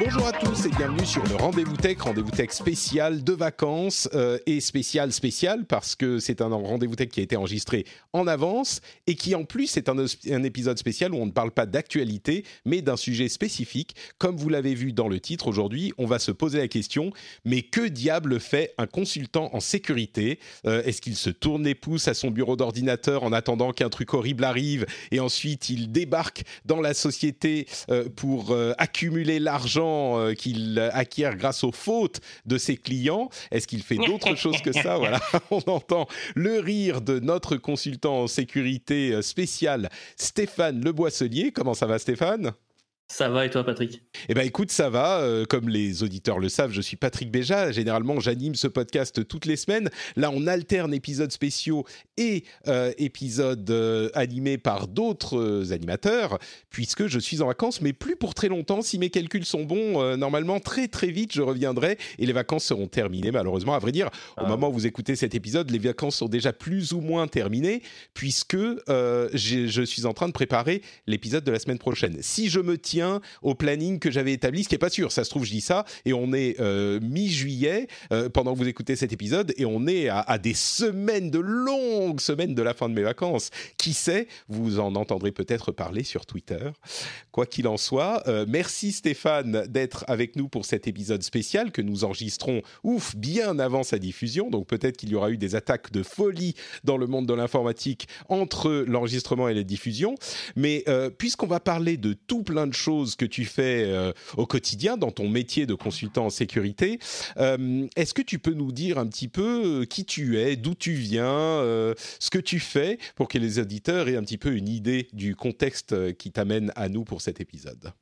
Bonjour à tous et bienvenue sur le Rendez-vous Tech, Rendez-vous Tech spécial de vacances euh, et spécial spécial parce que c'est un Rendez-vous Tech qui a été enregistré en avance et qui en plus est un, épisode spécial où on ne parle pas d'actualité mais d'un sujet spécifique. Comme vous l'avez vu dans le titre aujourd'hui, on va se poser la question mais que diable fait un consultant en sécurité? Euh, Est-ce qu'il se tourne les pouces à son bureau d'ordinateur en attendant qu'un truc horrible arrive et ensuite il débarque dans la société euh, pour accumuler l'argent euh, qu'il acquiert grâce aux fautes de ses clients. Est-ce qu'il fait d'autres choses que ça? Voilà, on entend le rire de notre consultant en sécurité euh, spécial, Stéphane Leboisselier. Comment ça va, Stéphane? Ça va et toi, Patrick? Eh ben, écoute, ça va. Euh, comme les auditeurs le savent, je suis Patrick Béja. Généralement, j'anime ce podcast toutes les semaines. Là, on alterne épisodes spéciaux et euh, épisodes euh, animés par d'autres animateurs, puisque je suis en vacances, mais plus pour très longtemps. Si mes calculs sont bons, normalement, très très vite, je reviendrai et les vacances seront terminées. Malheureusement, à vrai dire, au ah. moment où vous écoutez cet épisode, les vacances sont déjà plus ou moins terminées, puisque je suis en train de préparer l'épisode de la semaine prochaine. Si je me tiens au planning que j'avais établi, ce qui n'est pas sûr. Ça se trouve, je dis ça, et on est euh, mi-juillet euh, pendant que vous écoutez cet épisode, et on est à, des semaines, de longues semaines de la fin de mes vacances. Qui sait Vous en entendrez peut-être parler sur Twitter. Quoi qu'il en soit, euh, merci Stéphane d'être avec nous pour cet épisode spécial que nous enregistrons, ouf, bien avant sa diffusion. Donc peut-être qu'il y aura eu des attaques de folie dans le monde de l'informatique entre l'enregistrement et la diffusion. Mais puisqu'on va parler de tout plein de choses, que tu fais euh, au quotidien dans ton métier de consultant en sécurité. Euh, est-ce que tu peux nous dire un petit peu euh, qui tu es, d'où tu viens, ce que tu fais, pour que les auditeurs aient un petit peu une idée du contexte qui t'amène à nous pour cet épisode?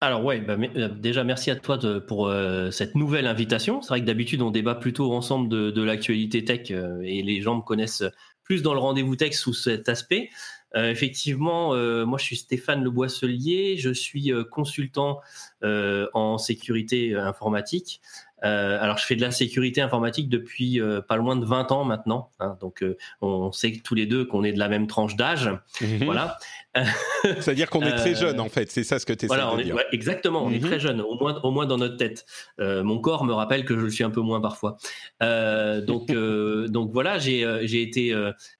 Alors ouais, bah, déjà merci à toi pour cette nouvelle invitation. C'est vrai que d'habitude on débat plutôt ensemble de l'actualité tech et les gens me connaissent plus dans le rendez-vous tech sous cet aspect. Euh, effectivement, euh, moi je suis Stéphane Le Boisselier, je suis euh, consultant en sécurité informatique. Alors je fais de la sécurité informatique depuis pas loin de 20 ans maintenant, hein, donc on sait tous les deux qu'on est de la même tranche d'âge, mhm. voilà. C'est-à-dire qu'on est très jeune en fait, c'est ça ce que tu essaies voilà, de dire. exactement, on est très mhm. jeune, au moins, au moins dans notre tête. mon corps me rappelle que je le suis un peu moins parfois. donc, donc voilà, j'ai été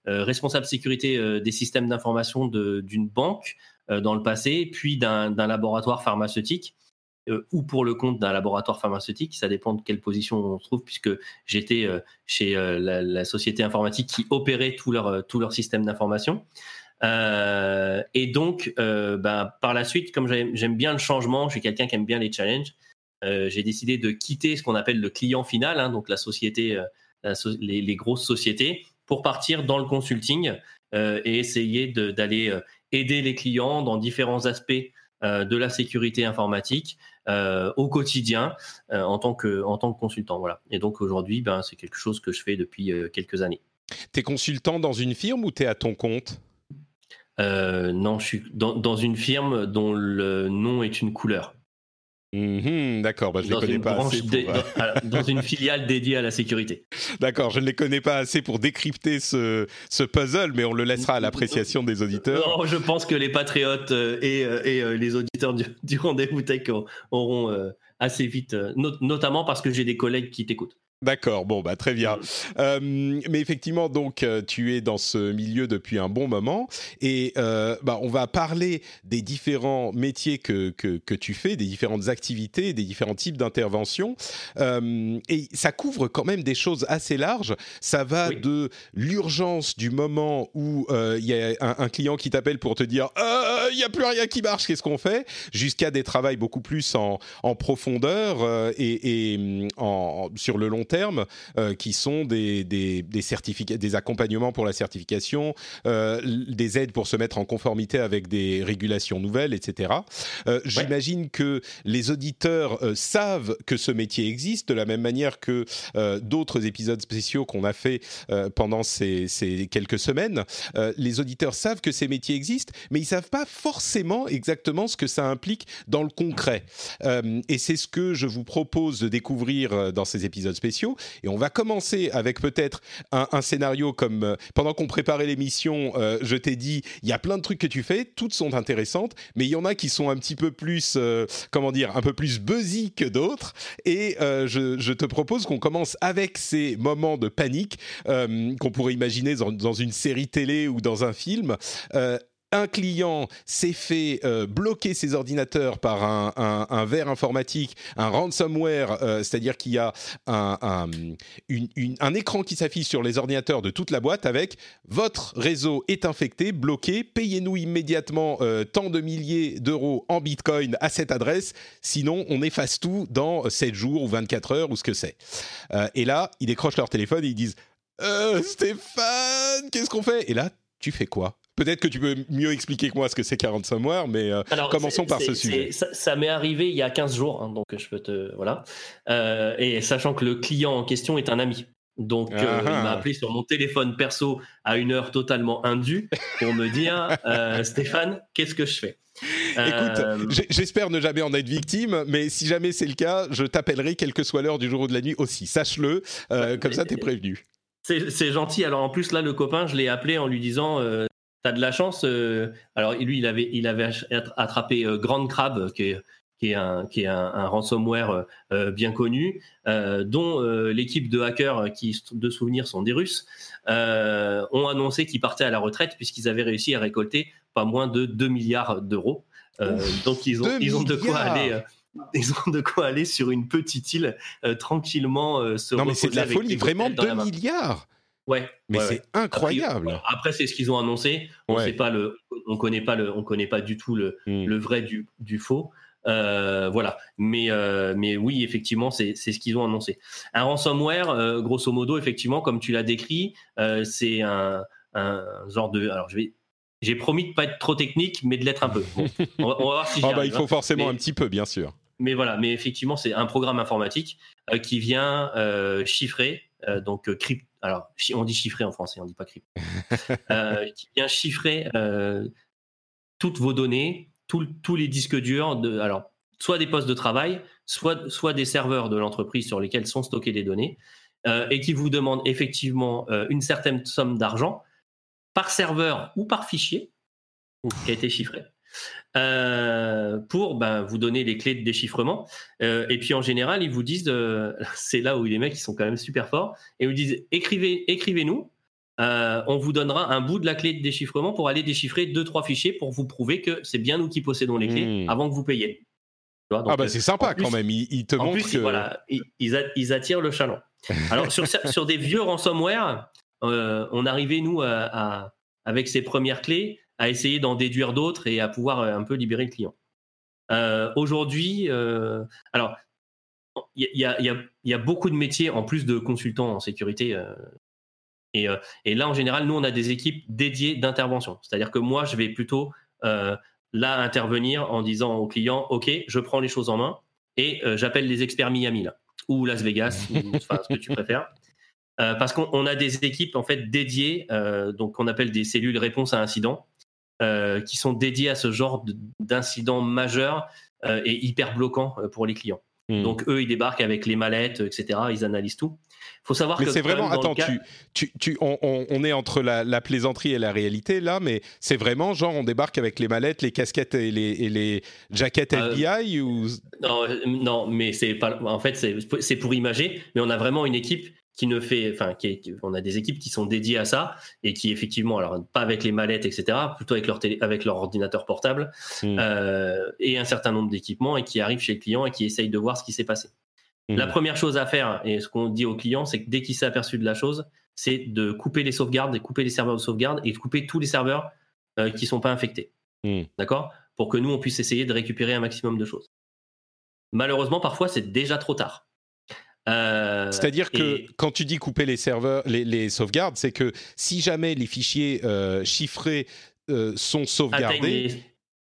responsable sécurité des systèmes d'information d'une banque dans le passé, puis d'un laboratoire pharmaceutique. Ou pour le compte d'un laboratoire pharmaceutique, ça dépend de quelle position on se trouve, puisque j'étais chez la, société informatique qui opérait tout leur, tout système d'information. Euh, et donc, euh, ben, par la suite, comme j'aime bien le changement, je suis quelqu'un qui aime bien les challenges, euh, j'ai décidé de quitter ce qu'on appelle le client final, hein, donc la société, les, grosses sociétés, pour partir dans le consulting et essayer d'aller aider les clients dans différents aspects de la sécurité informatique au quotidien en tant que en tant que consultant. Voilà. Et donc aujourd'hui, ben, c'est quelque chose que je fais depuis quelques années. T'es consultant dans une firme ou t'es à ton compte? Euh, non, je suis dans, une firme dont le nom est une couleur. Mhm, d'accord, bah, je ne les connais pas assez. Euh, dans, une filiale dédiée à la sécurité. D'accord, je ne les connais pas assez pour décrypter ce, puzzle, mais on le laissera à l'appréciation des auditeurs. Non, je pense que les patriotes euh, et, les auditeurs du, rendez-vous tech auront assez vite, notamment parce que j'ai des collègues qui t'écoutent. D'accord, bon, bah, très bien. Euh, mais effectivement, donc, euh, tu es dans ce milieu depuis un bon moment et euh, bah, on va parler des différents métiers que, que, tu fais, des différentes activités, des différents types d'interventions. et ça couvre quand même des choses assez larges. Ça va de l'urgence du moment où il y a un, client qui t'appelle pour te dire il n'y a plus rien qui marche, qu'est-ce qu'on fait? Jusqu'à des travails beaucoup plus en, en profondeur et, et en, sur le long terme, euh, qui sont des, des, certificats, des accompagnements pour la certification, euh, des aides pour se mettre en conformité avec des régulations nouvelles, etc. Euh, j'imagine que les auditeurs savent que ce métier existe de la même manière que d'autres épisodes spéciaux qu'on a fait pendant ces, ces, quelques semaines. les auditeurs savent que ces métiers existent, mais ils savent pas forcément exactement ce que ça implique dans le concret. et c'est ce que je vous propose de découvrir dans ces épisodes spéciaux Et on va commencer avec peut-être un, scénario comme euh, pendant qu'on préparait l'émission, euh, je t'ai dit, il y a plein de trucs que tu fais, toutes sont intéressantes, mais il y en a qui sont un petit peu plus, euh, comment dire, un peu plus buzzy que d'autres. Et je, te propose qu'on commence avec ces moments de panique qu'on pourrait imaginer dans, une série télé ou dans un film un client s'est fait euh, bloquer ses ordinateurs par un, un, verre informatique, un ransomware, euh, c'est-à-dire qu'il y a un, écran qui s'affiche sur les ordinateurs de toute la boîte avec votre réseau est infecté, bloqué, payez-nous immédiatement euh, tant de milliers d'euros en bitcoin à cette adresse, sinon on efface tout dans 7 jours ou 24 heures ou ce que c'est. et là, ils décrochent leur téléphone et ils disent Stéphane, qu'est-ce qu'on fait? Et là, tu fais quoi? Peut-être que tu peux mieux expliquer que moi ce que c'est 40 Somewhere, mais euh, commençons par ce sujet. Ça, m'est arrivé il y a 15 jours, hein, donc je peux te. Voilà. Euh, et sachant que le client en question est un ami. Donc, euh, il m'a appelé sur mon téléphone perso à une heure totalement indue pour me dire Stéphane, qu'est-ce que je fais? Écoute, j'espère ne jamais en être victime, mais si jamais c'est le cas, je t'appellerai quelle que soit l'heure du jour ou de la nuit aussi. Sache-le, comme ça, tu es prévenu. C'est gentil. Alors en plus, là, le copain, je l'ai appelé en lui disant T'as de la chance. Euh, alors lui, il avait, il avait attrapé euh, Grand Crab, qui est, qui est un, qui est un, ransomware euh, bien connu, dont l'équipe de hackers qui, de souvenirs, sont des Russes, ont annoncé qu'ils partaient à la retraite puisqu'ils avaient réussi à récolter pas moins de 2 milliards d'euros. donc ils ont, ils ont de quoi aller. ils ont de quoi aller sur une petite île tranquillement se Non mais c'est de la folie, vraiment 2 milliards Ouais. Mais c'est incroyable. Après, c'est ce qu'ils ont annoncé. On sait pas le, on connaît pas le, on connaît pas du tout le, hmm. le vrai du, du faux. Euh, voilà. Mais, euh, mais oui, effectivement, c'est ce qu'ils ont annoncé. Un ransomware, euh, grosso modo, effectivement, comme tu l'as décrit, c'est un, un, genre de. Alors, je vais. J'ai promis de pas être trop technique, mais de l'être un peu. on, va, voir si ah bah, il faut hein. forcément un petit peu, bien sûr. Mais voilà, mais effectivement, c'est un programme informatique qui vient chiffrer, donc crypter alors on dit chiffrer en français, on dit pas crypto, euh, qui vient chiffrer euh, toutes vos données, tous les disques durs, de, alors soit des postes de travail, soit, soit des serveurs de l'entreprise sur lesquels sont stockées les données, euh, et qui vous demande effectivement une certaine somme d'argent par serveur ou par fichier qui a été chiffré. Euh, pour ben, vous donner les clés de déchiffrement. Euh, et puis en général, ils vous disent, euh, c'est là où les mecs ils sont quand même super forts, et ils vous disent écrivez, écrivez-nous. on vous donnera un bout de la clé de déchiffrement pour aller déchiffrer deux trois fichiers pour vous prouver que c'est bien nous qui possédons les clés hmm. avant que vous payiez. ah bah c'est sympa quand même. Ils, te montrent que voilà, ils, attirent le chaland. Alors sur, sur des vieux ransomware, on arrivait nous à, avec ces premières clés à essayer d'en déduire d'autres et à pouvoir euh, un peu libérer le client. Euh, aujourd'hui, euh, alors, il y, a, beaucoup de métiers en plus de consultants en sécurité. Et, et, là, en général, nous, on a des équipes dédiées d'intervention. C'est-à-dire que moi, je vais plutôt là intervenir en disant au client, OK, je prends les choses en main et j'appelle les experts Miami là, ou Las Vegas, ou enfin, ce que tu préfères. parce qu'on a des équipes en fait dédiées, donc qu'on appelle des cellules réponse à incidents, euh, qui sont dédiés à ce genre d'incidents majeurs euh, et hyper bloquants euh, pour les clients. Hmm. Donc eux, ils débarquent avec les mallettes, etc. Ils analysent tout. Faut savoir mais que c'est vraiment. Attends, tu, tu, on, on, est entre la, plaisanterie et la réalité là, mais c'est vraiment genre on débarque avec les mallettes, les casquettes et les, et les jaquettes FBI ou Non, non, mais c'est pas. En fait, c'est pour imager, mais on a vraiment une équipe qui ne fait, enfin, qui, on a des équipes qui sont dédiées à ça et qui effectivement, alors pas avec les mallettes, etc., plutôt avec leur télé, avec leur ordinateur portable hmm. euh, et un certain nombre d'équipements et qui arrivent chez le client et qui essayent de voir ce qui s'est passé. Hmm. La première chose à faire et ce qu'on dit au client, c'est que dès qu'il s'est aperçu de la chose, c'est de couper les sauvegardes, de couper les serveurs de sauvegarde et de couper tous les serveurs euh, qui sont pas infectés. Hmm. D'accord? Pour que nous on puisse essayer de récupérer un maximum de choses. Malheureusement, parfois c'est déjà trop tard. Euh, C'est-à-dire que quand tu dis couper les serveurs, les, sauvegardes, c'est que si jamais les fichiers euh, chiffrés euh, sont sauvegardés.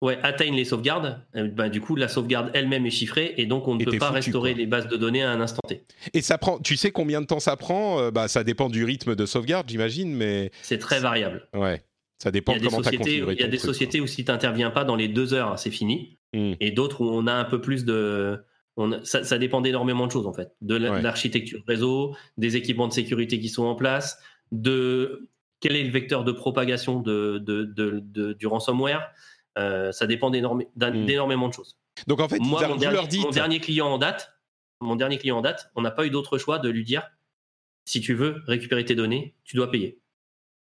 Ouais, atteignent les sauvegardes, bah, du coup la sauvegarde elle-même est chiffrée et donc on ne peut pas restaurer les bases de données à un instant T. Et ça prend, tu sais combien de temps ça prend Bah ça dépend du rythme de sauvegarde, j'imagine, mais c'est très variable. Ouais, ça dépend de comment tu as configuré Il y a des sociétés où si tu n'interviens pas dans les deux heures, c'est fini, hmm. et d'autres où on a un peu plus de On, ça, ça, dépend d'énormément de choses en fait, de l'architecture réseau, des équipements de sécurité qui sont en place, de quel est le vecteur de propagation de, de, du ransomware. Euh, ça dépend hmm. d'énormément de choses. Donc en fait, moi, mon, dernier, mon dernier client en date, mon dernier client en date, on n'a pas eu d'autre choix de lui dire si tu veux récupérer tes données, tu dois payer.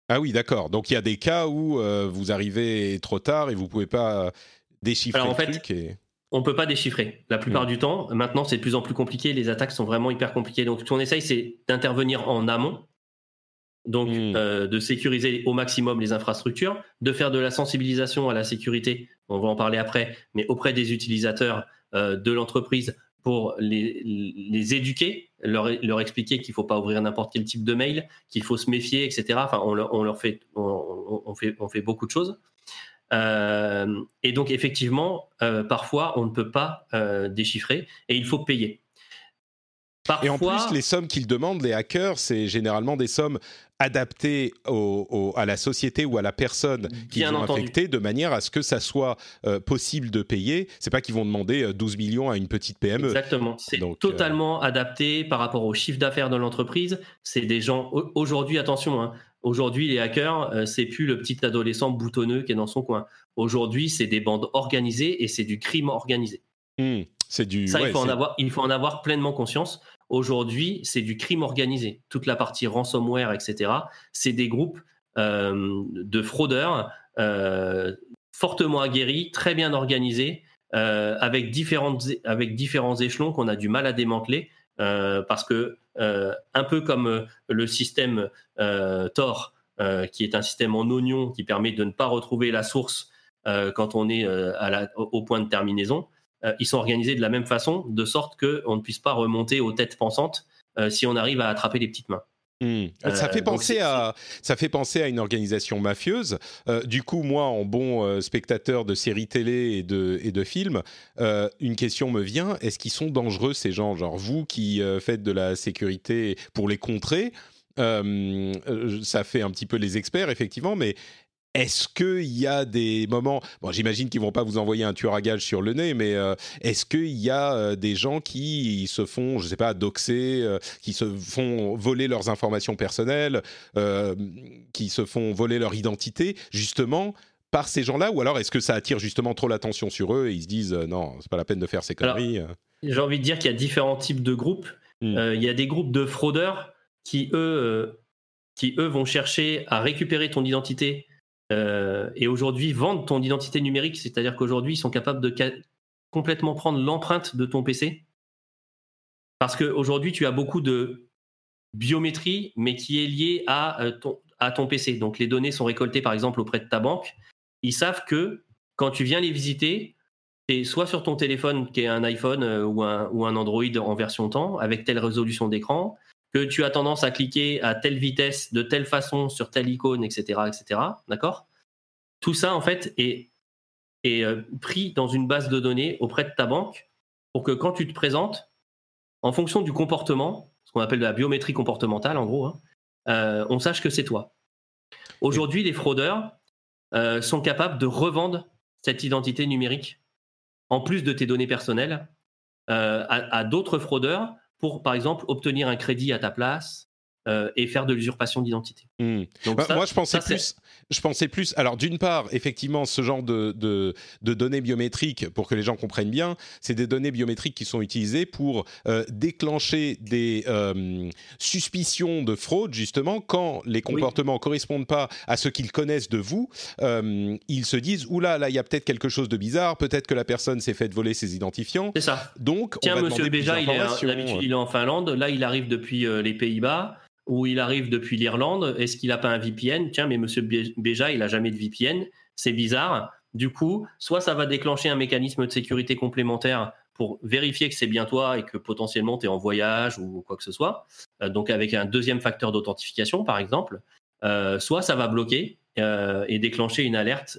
Ah oui, d'accord. Donc il y a des cas où euh, vous arrivez trop tard et vous pouvez pas déchiffrer Alors, en le fait, truc. Et... On peut pas déchiffrer. La plupart hmm. du temps, maintenant, c'est de plus en plus compliqué. Les attaques sont vraiment hyper compliquées. Donc, ce qu'on essaye, c'est d'intervenir en amont donc hmm. euh, de sécuriser au maximum les infrastructures, de faire de la sensibilisation à la sécurité, on va en parler après, mais auprès des utilisateurs euh, de l'entreprise pour les, les éduquer, leur, leur expliquer qu'il ne faut pas ouvrir n'importe quel type de mail, qu'il faut se méfier, etc. Enfin, on leur, on leur fait, on, on, fait, on fait beaucoup de choses. Euh, et donc, effectivement, parfois, on ne peut pas déchiffrer et il faut payer. Et en plus, les sommes qu'ils demandent, les hackers, c'est généralement des sommes adaptées à la société ou à la personne qui ont infecté de manière à ce que ça soit euh, possible de payer. C'est pas qu'ils vont demander 12 euh, millions à une petite PME. Exactement. C'est euh, totalement adapté par rapport au chiffre d'affaires de l'entreprise. C'est des gens. Aujourd'hui, attention. Hein, aujourd'hui, les hackers, c'est plus le petit adolescent boutonneux qui est dans son coin. Aujourd'hui, c'est des bandes organisées et c'est du crime organisé. Mmh. c'est du. Ça, il, faut en avoir, il faut en avoir pleinement conscience. Aujourd'hui, c'est du crime organisé. Toute la partie ransomware, etc., c'est des groupes euh, de fraudeurs euh, fortement aguerris, très bien organisés, euh, avec, différentes, avec différents échelons qu'on a du mal à démanteler. Parce que, un peu comme le système Tor, qui est un système en oignon qui permet de ne pas retrouver la source quand on est au point de terminaison, euh, ils sont organisés de la même façon, de sorte qu'on ne puisse pas remonter aux têtes pensantes euh, si on arrive à attraper les petites mains. Hmm. Ça fait euh, penser à ça fait penser à une organisation mafieuse. du coup, moi, en bon spectateur de séries télé et de et de films, une question me vient est-ce qu'ils sont dangereux ces gens? Genre vous qui faites de la sécurité pour les contrer, ça fait un petit peu les experts effectivement, mais est-ce qu'il y a des moments, bon, j'imagine qu'ils vont pas vous envoyer un tueur à gage sur le nez, mais euh, est-ce qu'il y a euh, des gens qui se font, je sais pas, doxer, euh, qui se font voler leurs informations personnelles, qui se font voler leur identité, justement par ces gens-là, ou alors est-ce que ça attire justement trop l'attention sur eux et ils se disent non, c'est pas la peine de faire ces conneries. J'ai envie de dire qu'il y a différents types de groupes. Hmm. il y a des groupes de fraudeurs qui eux, qui eux vont chercher à récupérer ton identité euh, et aujourd'hui vendent ton identité numérique, c'est-à-dire qu'aujourd'hui ils sont capables de complètement prendre l'empreinte de ton PC, parce qu'aujourd'hui tu as beaucoup de biométrie, mais qui est liée à, euh, ton, PC. Donc les données sont récoltées par exemple auprès de ta banque. Ils savent que quand tu viens les visiter, c'est soit sur ton téléphone qui est un iPhone euh, ou, un, ou un Android en version temps, avec telle résolution d'écran, que tu as tendance à cliquer à telle vitesse, de telle façon, sur telle icône, etc., etc. D'accord? Tout ça, en fait, est, euh, pris dans une base de données auprès de ta banque pour que quand tu te présentes, en fonction du comportement, ce qu'on appelle de la biométrie comportementale, en gros, hein, euh, on sache que c'est toi. Aujourd'hui, les fraudeurs euh, sont capables de revendre cette identité numérique, en plus de tes données personnelles, à d'autres fraudeurs pour, par exemple, obtenir un crédit à ta place, euh, et faire de l'usurpation d'identité. Hmm. Bah, moi, je pensais plus. Je pensais plus. Alors, d'une part, effectivement, ce genre de, de, données biométriques, pour que les gens comprennent bien, c'est des données biométriques qui sont utilisées pour euh, déclencher des euh, suspicions de fraude, justement, quand les comportements ne correspondent pas à ce qu'ils connaissent de vous. ils se disent oula, là, il y a peut-être quelque chose de bizarre. Peut-être que la personne s'est faite voler ses identifiants. C'est ça. Donc, Tiens, Monsieur Béja, il est, il est en Finlande. Là, il arrive depuis les Pays-Bas ou il arrive depuis l'Irlande, est-ce qu'il n'a pas un VPN Tiens, mais Monsieur Béja, il n'a jamais de VPN, c'est bizarre. Du coup, soit ça va déclencher un mécanisme de sécurité complémentaire pour vérifier que c'est bien toi et que potentiellement tu es en voyage ou quoi que ce soit, euh, donc avec un deuxième facteur d'authentification par exemple, euh, soit ça va bloquer euh, et déclencher une alerte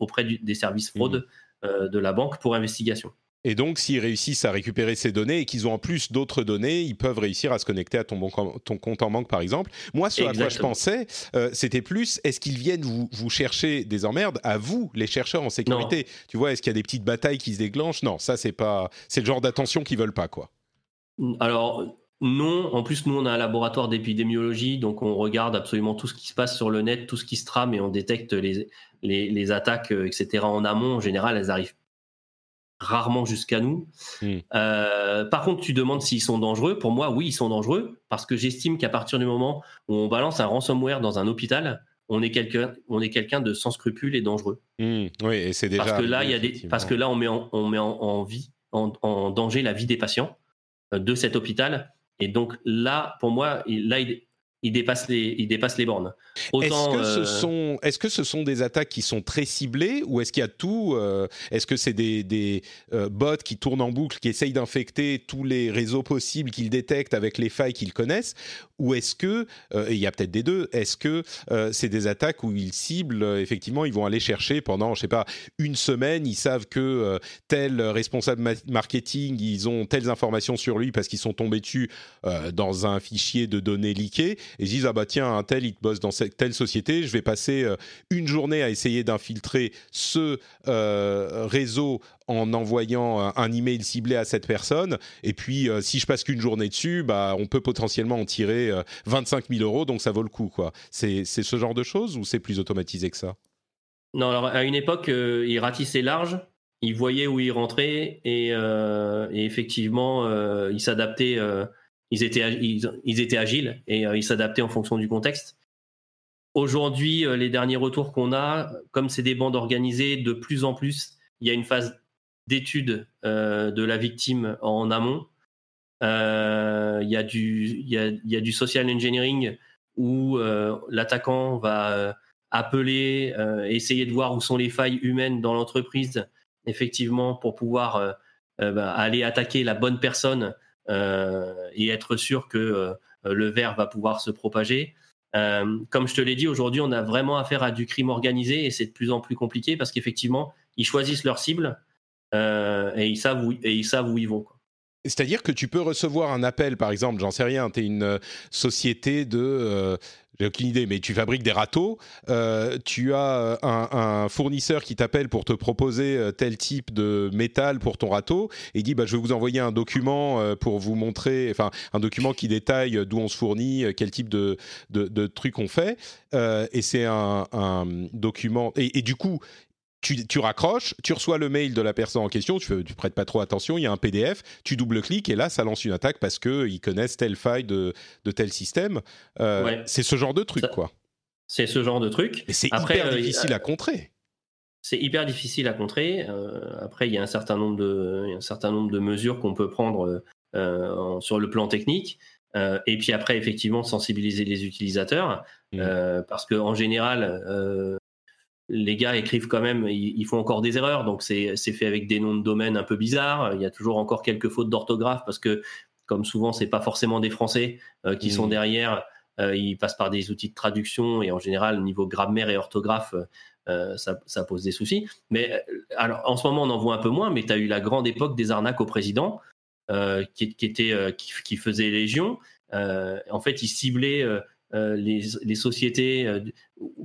auprès des services mmh. de la banque pour investigation. Et donc, s'ils réussissent à récupérer ces données et qu'ils ont en plus d'autres données, ils peuvent réussir à se connecter à ton, bon, ton compte en banque, par exemple. Moi, ce à quoi je pensais, euh, c'était plus, est-ce qu'ils viennent vous, vous, chercher des emmerdes à vous, les chercheurs en sécurité? Tu vois, est-ce qu'il y a des petites batailles qui se déclenchent? Non, ça, c'est pas, c'est le genre d'attention qu'ils veulent pas, quoi. Alors, non, en plus, nous, on a un laboratoire d'épidémiologie, donc on regarde absolument tout ce qui se passe sur le net, tout ce qui se trame et on détecte les, les, les attaques, euh, etc. en amont. En général, elles arrivent rarement jusqu'à nous. Hmm. Euh, par contre, tu demandes s'ils sont dangereux. Pour moi, oui, ils sont dangereux parce que j'estime qu'à partir du moment où on balance un ransomware dans un hôpital, on est quelqu'un, on est quelqu'un de sans scrupules et dangereux. Hmm. Oui, et c'est déjà parce que là, il y a des, parce que là, on met en, on met en, vie, en, danger la vie des patients euh, de cet hôpital. Et donc là, pour moi, là, il, il dépasse les, il dépasse les bornes. Est-ce que, ce euh, sont, est-ce que ce sont des attaques qui sont très ciblées ou est-ce qu'il y a tout euh, Est-ce que c'est des, des euh, bots qui tournent en boucle, qui essayent d'infecter tous les réseaux possibles qu'ils détectent avec les failles qu'ils connaissent Ou est-ce que, et il y a peut-être des deux, est-ce que c'est des attaques où ils ciblent, effectivement, ils vont aller chercher pendant, je sais pas, une semaine, ils savent que tel responsable marketing, ils ont telles informations sur lui parce qu'ils sont tombés dessus dans un fichier de données liquées et ils disent ah bah tiens un tel il bosse dans cette telle société, je vais passer euh, une journée à essayer d'infiltrer ce euh, réseau en envoyant un email ciblé à cette personne. Et puis, euh, si je passe qu'une journée dessus, bah, on peut potentiellement en tirer 25 000 euros, donc ça vaut le coup. quoi. C'est ce genre de choses ou c'est plus automatisé que ça? Non, alors à une époque, il ratissait large. Il voyait où il rentrait et, et effectivement, il s'adaptait ils étaient, ils, étaient agiles et euh, ils s'adaptaient en fonction du contexte. Aujourd'hui, euh, les derniers retours qu'on a, comme c'est des bandes organisées, de plus en plus, il y a une phase d'étude euh, de la victime en amont. il, y a du, y a, y a du social engineering où l'attaquant va appeler, essayer de voir où sont les failles humaines dans l'entreprise, effectivement, pour pouvoir bah, aller attaquer la bonne personne et être sûr que euh, le verre va pouvoir se propager. Euh, comme je te l'ai dit, aujourd'hui, on a vraiment affaire à du crime organisé et c'est de plus en plus compliqué parce qu'effectivement, ils choisissent leur cible et, ils savent où, et ils savent où ils vont. C'est-à-dire que tu peux recevoir un appel, par exemple, j'en sais rien, tu es une société de j'ai aucune idée, mais tu fabriques des râteaux, euh, tu as un, fournisseur qui t'appelle pour te proposer euh, tel type de métal pour ton râteau, et il dit bah, je vais vous envoyer un document euh, pour vous montrer, enfin un document qui détaille d'où on se fournit, quel type de, de, trucs on fait, et c'est un, document, et, du coup tu, raccroches, tu reçois le mail de la personne en question, tu, ne prêtes pas trop attention, il y a un PDF, tu double-cliques et là, ça lance une attaque parce qu'ils connaissent telle faille de, tel système. Euh, c'est ce genre de truc, quoi. C'est ce genre de truc. C'est hyper euh, difficile à contrer. C'est hyper difficile à contrer. Euh, après, il y a un certain nombre de, un certain nombre de mesures qu'on peut prendre sur le plan technique. et puis après, effectivement, sensibiliser les utilisateurs. Mmh. parce qu'en général, les gars écrivent quand même, ils, font encore des erreurs, donc c'est fait avec des noms de domaine un peu bizarres. Il y a toujours encore quelques fautes d'orthographe parce que, comme souvent, c'est pas forcément des Français euh, qui sont mmh. derrière. Euh, ils passent par des outils de traduction et en général, niveau grammaire et orthographe, euh, ça, pose des soucis. Mais alors, en ce moment, on en voit un peu moins, mais tu as eu la grande époque des arnaques au président qui, qui, était, qui, qui, faisait légion. en fait, ils ciblaient euh, les, sociétés euh,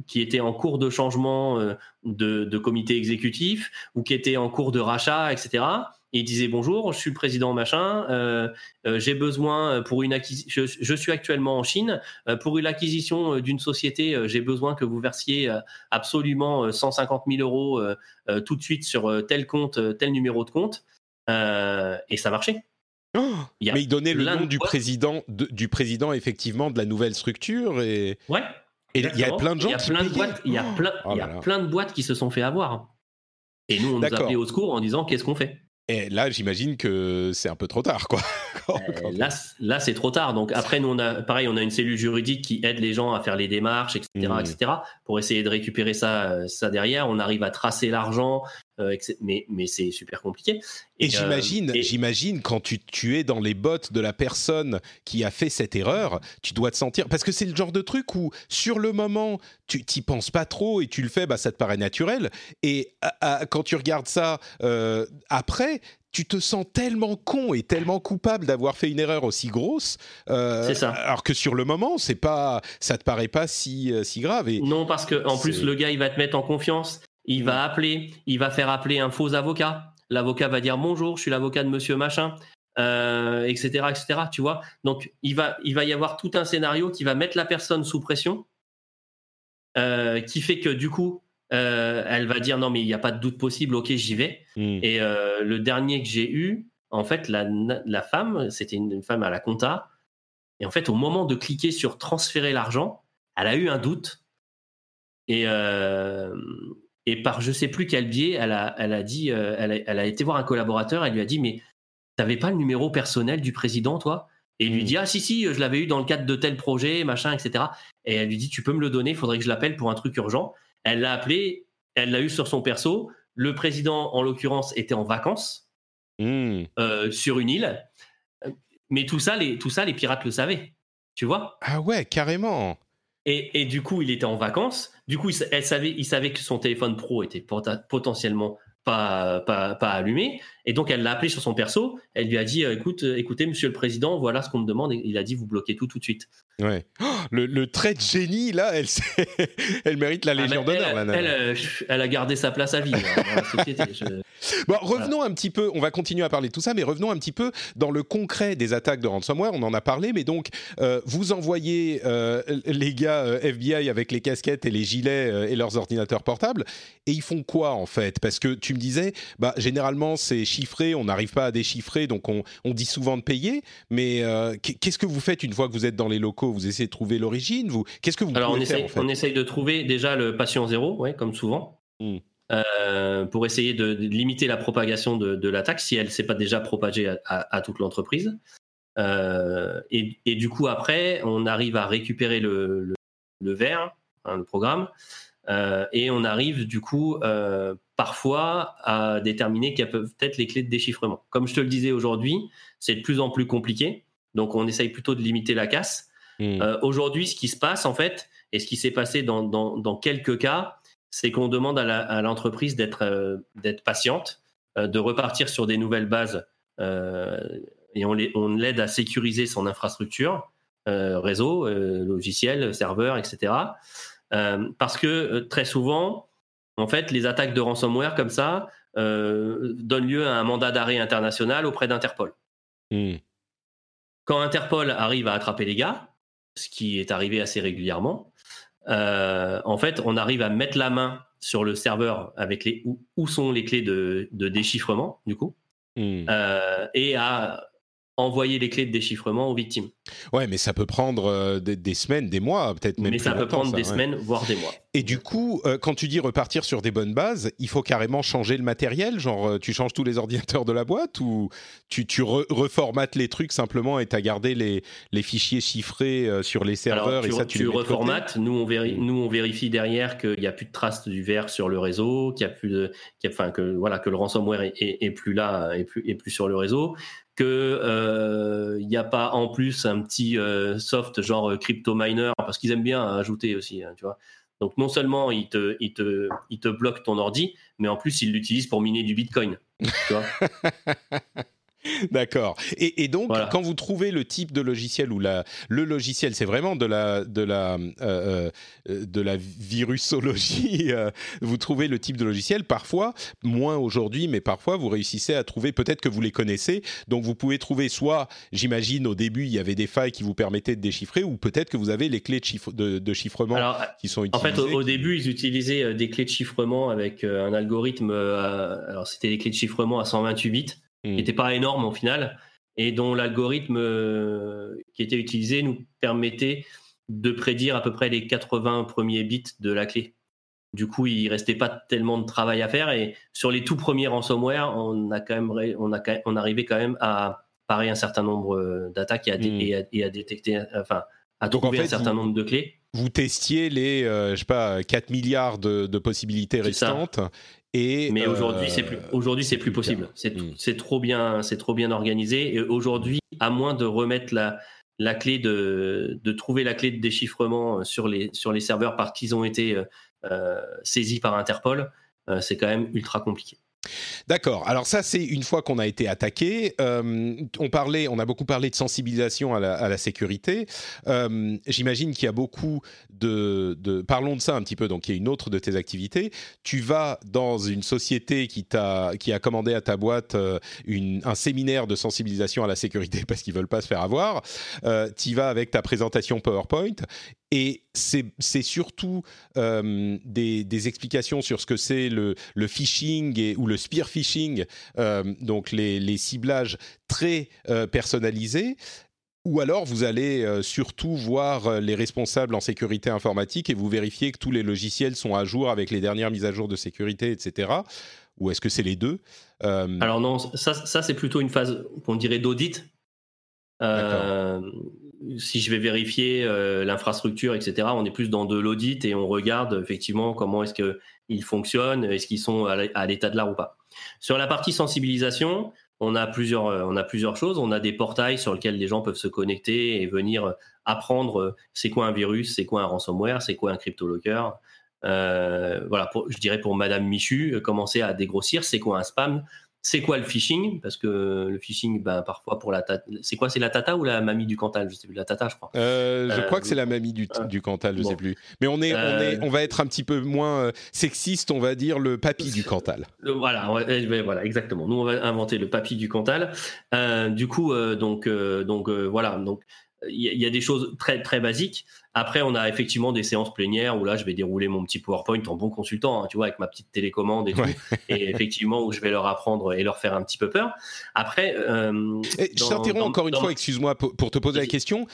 qui étaient en cours de changement euh, de, comité exécutif ou qui étaient en cours de rachat, etc. Et il disait bonjour, je suis le président machin, j'ai besoin pour une acquisition, je, suis actuellement en Chine pour une acquisition d'une société, j'ai besoin que vous versiez absolument 150 000 euros tout de suite sur tel compte, tel numéro de compte, et ça marchait. Oh mais il donnait le nom du président, du président effectivement de la nouvelle structure et. Ouais. Et il y a plein de gens. Il y a plein de boîtes. Il y a plein, oh y a plein de boîtes qui se sont fait avoir. Et nous, on nous a appelé au secours en disant qu'est-ce qu'on fait? Et là, j'imagine que c'est un peu trop tard, quoi. Euh, là, là c'est trop tard. Donc après, nous, on a, pareil, on a une cellule juridique qui aide les gens à faire les démarches, etc., mmh. etc., pour essayer de récupérer ça, euh, ça derrière. On arrive à tracer l'argent, mais, mais c'est super compliqué. Et, j'imagine, j'imagine quand tu, tu es dans les bottes de la personne qui a fait cette erreur, tu dois te sentir parce que c'est le genre de truc où sur le moment tu t'y penses pas trop et tu le fais, bah ça te paraît naturel. Et quand tu regardes ça après, tu te sens tellement con et tellement coupable d'avoir fait une erreur aussi grosse. c'est ça. Alors que sur le moment, c'est pas, ça te paraît pas si si grave. Et non, parce que en plus le gars, il va te mettre en confiance. Il va appeler, il va faire appeler un faux avocat. L'avocat va dire bonjour, je suis l'avocat de Monsieur Machin etc., euh, etc. Tu vois Donc, il va, il va y avoir tout un scénario qui va mettre la personne sous pression, euh, qui fait que du coup, euh, elle va dire non, mais il n'y a pas de doute possible, ok, j'y vais. Hmm. Et le dernier que j'ai eu, en fait, la, la femme, c'était une femme à la compta. Et en fait, au moment de cliquer sur transférer l'argent, elle a eu un doute. Et, et par je sais plus quel biais, elle a, elle a dit, elle a, elle, a, été voir un collaborateur, elle lui a dit, mais t'avais pas le numéro personnel du président, toi? Et il lui dit, ah si, si, je l'avais eu dans le cadre de tel projet, machin, etc. Et elle lui dit, tu peux me le donner, il faudrait que je l'appelle pour un truc urgent. Elle l'a appelé, elle l'a eu sur son perso. Le président, en l'occurrence, était en vacances hmm. euh, sur une île. Mais tout ça, les, tout ça, les pirates le savaient. Tu vois? Ah ouais, carrément. Et, du coup, il était en vacances. Du coup, elle savait, il savait que son téléphone pro était potentiellement pas, pas, pas allumé. Et donc, elle l'a appelé sur son perso. Elle lui a dit, euh, écoute, euh, écoutez, monsieur le président, voilà ce qu'on me demande. Et il a dit, vous bloquez tout tout de suite. Ouais. Oh, le, trait de génie, là, elle, elle mérite la ah, Légion d'honneur. Elle, elle, euh, elle, a gardé sa place à vie hein, dans la société. Bon, revenons un petit peu, on va continuer à parler de tout ça, mais revenons un petit peu dans le concret des attaques de ransomware. On en a parlé, mais donc, vous envoyez les gars FBI avec les casquettes et les gilets et leurs ordinateurs portables, et ils font quoi en fait? Parce que tu me disais, bah, généralement, c'est on n'arrive pas à déchiffrer, donc on, dit souvent de payer, mais qu'est-ce que vous faites une fois que vous êtes dans les locaux? Vous essayez de trouver l'origine? Vous Qu'est-ce que vous Alors on, essaye, faire, on essaye de trouver déjà le patient zéro, ouais, comme souvent, hmm. euh, pour essayer de, limiter la propagation de, l'attaque si elle ne s'est pas déjà propagée à, toute l'entreprise. Euh, et, du coup, après, on arrive à récupérer le, le, verre, hein, le programme, euh, et on arrive du coup parfois à déterminer quelles peuvent être les clés de déchiffrement. Comme je te le disais aujourd'hui, c'est de plus en plus compliqué. Donc on essaye plutôt de limiter la casse. Hmm. Euh, aujourd'hui, ce qui se passe en fait, et ce qui s'est passé dans, quelques cas, c'est qu'on demande à l'entreprise d'être euh, patiente, euh, de repartir sur des nouvelles bases, et on l'aide à sécuriser son infrastructure, réseau, logiciel, serveur, etc. parce que très souvent, en fait, les attaques de ransomware comme ça donnent lieu à un mandat d'arrêt international auprès d'Interpol. Hmm. Quand Interpol arrive à attraper les gars, ce qui est arrivé assez régulièrement, euh, en fait, on arrive à mettre la main sur le serveur avec les où, sont les clés de, déchiffrement du coup, hmm. euh, et à envoyer les clés de déchiffrement aux victimes. Ouais, mais ça peut prendre euh, des, semaines, des mois, peut-être même. Mais ça peut prendre des semaines, voire des mois. Et du coup, euh, quand tu dis repartir sur des bonnes bases, il faut carrément changer le matériel, genre euh, tu changes tous les ordinateurs de la boîte ou tu, tu reformates les trucs simplement et tu as gardé les, les fichiers chiffrés sur les serveurs et ça tu, tu reformates. Nous on, vérifie, nous on vérifie derrière qu'il n'y a plus de traces du verre sur le réseau, qu'il y a plus de, enfin que voilà que le ransomware est, est, plus là, et plus, est plus sur le réseau qu'il euh, n'y a pas en plus un petit euh, soft genre euh, crypto miner parce qu'ils aiment bien ajouter aussi, hein, tu vois. Donc non seulement ils te, ils te, ils te bloquent ton ordi, mais en plus ils l'utilisent pour miner du Bitcoin. D'accord. Et, donc, quand vous trouvez le type de logiciel ou la, le logiciel, c'est vraiment de la, de la, euh, euh, de la virusologie. Euh, vous trouvez le type de logiciel. Parfois, moins aujourd'hui, mais parfois, vous réussissez à trouver. Peut-être que vous les connaissez. Donc, vous pouvez trouver soit, j'imagine, au début, il y avait des failles qui vous permettaient de déchiffrer, ou peut-être que vous avez les clés de, de, chiffrement qui sont utilisées. En fait, au, début, ils utilisaient des clés de chiffrement avec un algorithme. alors, c'était des clés de chiffrement à 128 bits qui n'était hmm. pas énorme au final, et dont l'algorithme euh, qui était utilisé nous permettait de prédire à peu près les 80 premiers bits de la clé. Du coup, il restait pas tellement de travail à faire, et sur les tout premiers ransomware, on a quand même, on a, on arrivait quand même à parer un certain nombre euh, d'attaques et, à, détecter, enfin, à trouver un certain nombre de clés vous testiez les, euh, je sais pas, 4 milliards de, de possibilités restantes mais aujourd'hui, c'est plus, aujourd'hui, c'est plus possible. Hmm. C'est, trop bien, c'est trop bien organisé. Et aujourd'hui, à moins de remettre la, la clé de, de trouver la clé de déchiffrement sur les, sur les serveurs parce qu'ils ont été euh, saisis par Interpol, euh, c'est quand même ultra compliqué. D'accord. Alors ça, c'est une fois qu'on a été attaqué. Euh, on parlait, on a beaucoup parlé de sensibilisation à la, sécurité. Euh, j'imagine qu'il y a beaucoup de, Parlons de ça un petit peu. Donc, il y a une autre de tes activités. Tu vas dans une société qui t'a, qui a commandé à ta boîte euh, un séminaire de sensibilisation à la sécurité parce qu'ils veulent pas se faire avoir. tu vas avec ta présentation PowerPoint et c'est surtout euh, des, explications sur ce que c'est le, phishing et, ou le spear phishing, euh, donc les, ciblages très euh, personnalisés. Ou alors vous allez surtout voir les responsables en sécurité informatique et vous vérifiez que tous les logiciels sont à jour avec les dernières mises à jour de sécurité, etc. Ou est-ce que c'est les deux Alors non, ça, ça c'est plutôt une phase qu'on dirait d'audit. Euh, si je vais vérifier euh, l'infrastructure, etc., on est plus dans de l'audit et on regarde effectivement comment est-ce qu'ils fonctionnent, est-ce qu'ils sont à l'état de l'art ou pas. Sur la partie sensibilisation, on a plusieurs, euh, on a plusieurs choses. On a des portails sur lesquels les gens peuvent se connecter et venir apprendre c'est quoi un virus, c'est quoi un ransomware, c'est quoi un cryptolocker. Euh, voilà, je dirais pour Madame Michu, commencer à dégrossir c'est quoi un spam, c'est quoi le phishing? Parce que le phishing, ben, parfois pour la tata, c'est quoi? C'est la tata ou la mamie du Cantal? Je sais plus, la tata, je crois. Euh, je crois que c'est la mamie du, du Cantal, je ne sais plus. Mais on est, on est, euh, on va être un petit peu moins euh, sexiste, on va dire le papy du Cantal. Voilà, voilà, exactement. Nous, on va inventer le papy du Cantal. du coup, donc, donc voilà, donc il y, a des choses très très basiques. Après, on a effectivement des séances plénières où là, je vais dérouler mon petit PowerPoint en bon consultant, hein, tu vois, avec ma petite télécommande et tout, et effectivement où je vais leur apprendre et leur faire un petit peu peur. Après, euh, je t'interromps encore une fois, excuse-moi, pour, te poser la question.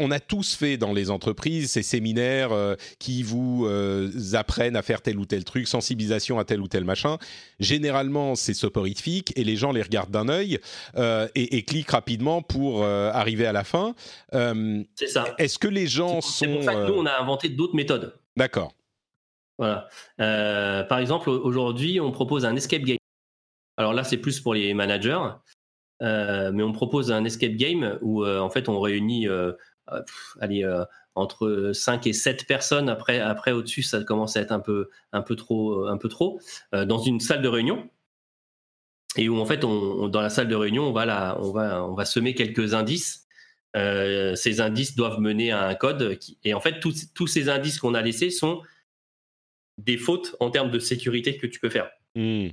On a tous fait dans les entreprises ces séminaires euh, qui vous euh, apprennent à faire tel ou tel truc, sensibilisation à tel ou tel machin. Généralement, c'est soporifique et les gens les regardent d'un œil et, et, cliquent rapidement pour arriver à la fin. c'est ça. Est-ce que les gens c'est pour ça que nous, on a inventé d'autres méthodes. D'accord. Voilà. Euh, par exemple, aujourd'hui, on propose un escape game. Alors là, c'est plus pour les managers, euh, mais on propose un escape game où, euh, en fait, on réunit allez, entre 5 et 7 personnes. Après, après au-dessus, ça commence à être un peu, un peu trop, un peu trop dans une salle de réunion. Et où, en fait, on, dans la salle de réunion, on va, on va, on va semer quelques indices euh, ces indices doivent mener à un code. et en fait, tous, tous ces indices qu'on a laissés sont des fautes en termes de sécurité que tu peux faire. Hmm.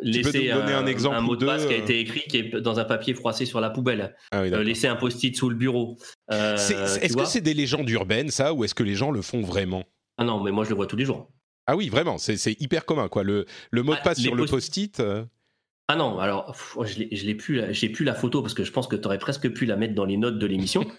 Laisser un, exemple un mot de passe qui a été écrit qui est dans un papier froissé sur la poubelle. Ah euh, laisser un post-it sous le bureau. Euh, est-ce que c'est des légendes urbaines, ça, ou est-ce que les gens le font vraiment? Ah non, mais moi je le vois tous les jours. Ah oui, vraiment, c'est hyper commun, quoi. Le, le mot de ah, passe sur le post-it. Ah non, alors je l'ai plus, j'ai plus la photo parce que je pense que tu aurais presque pu la mettre dans les notes de l'émission.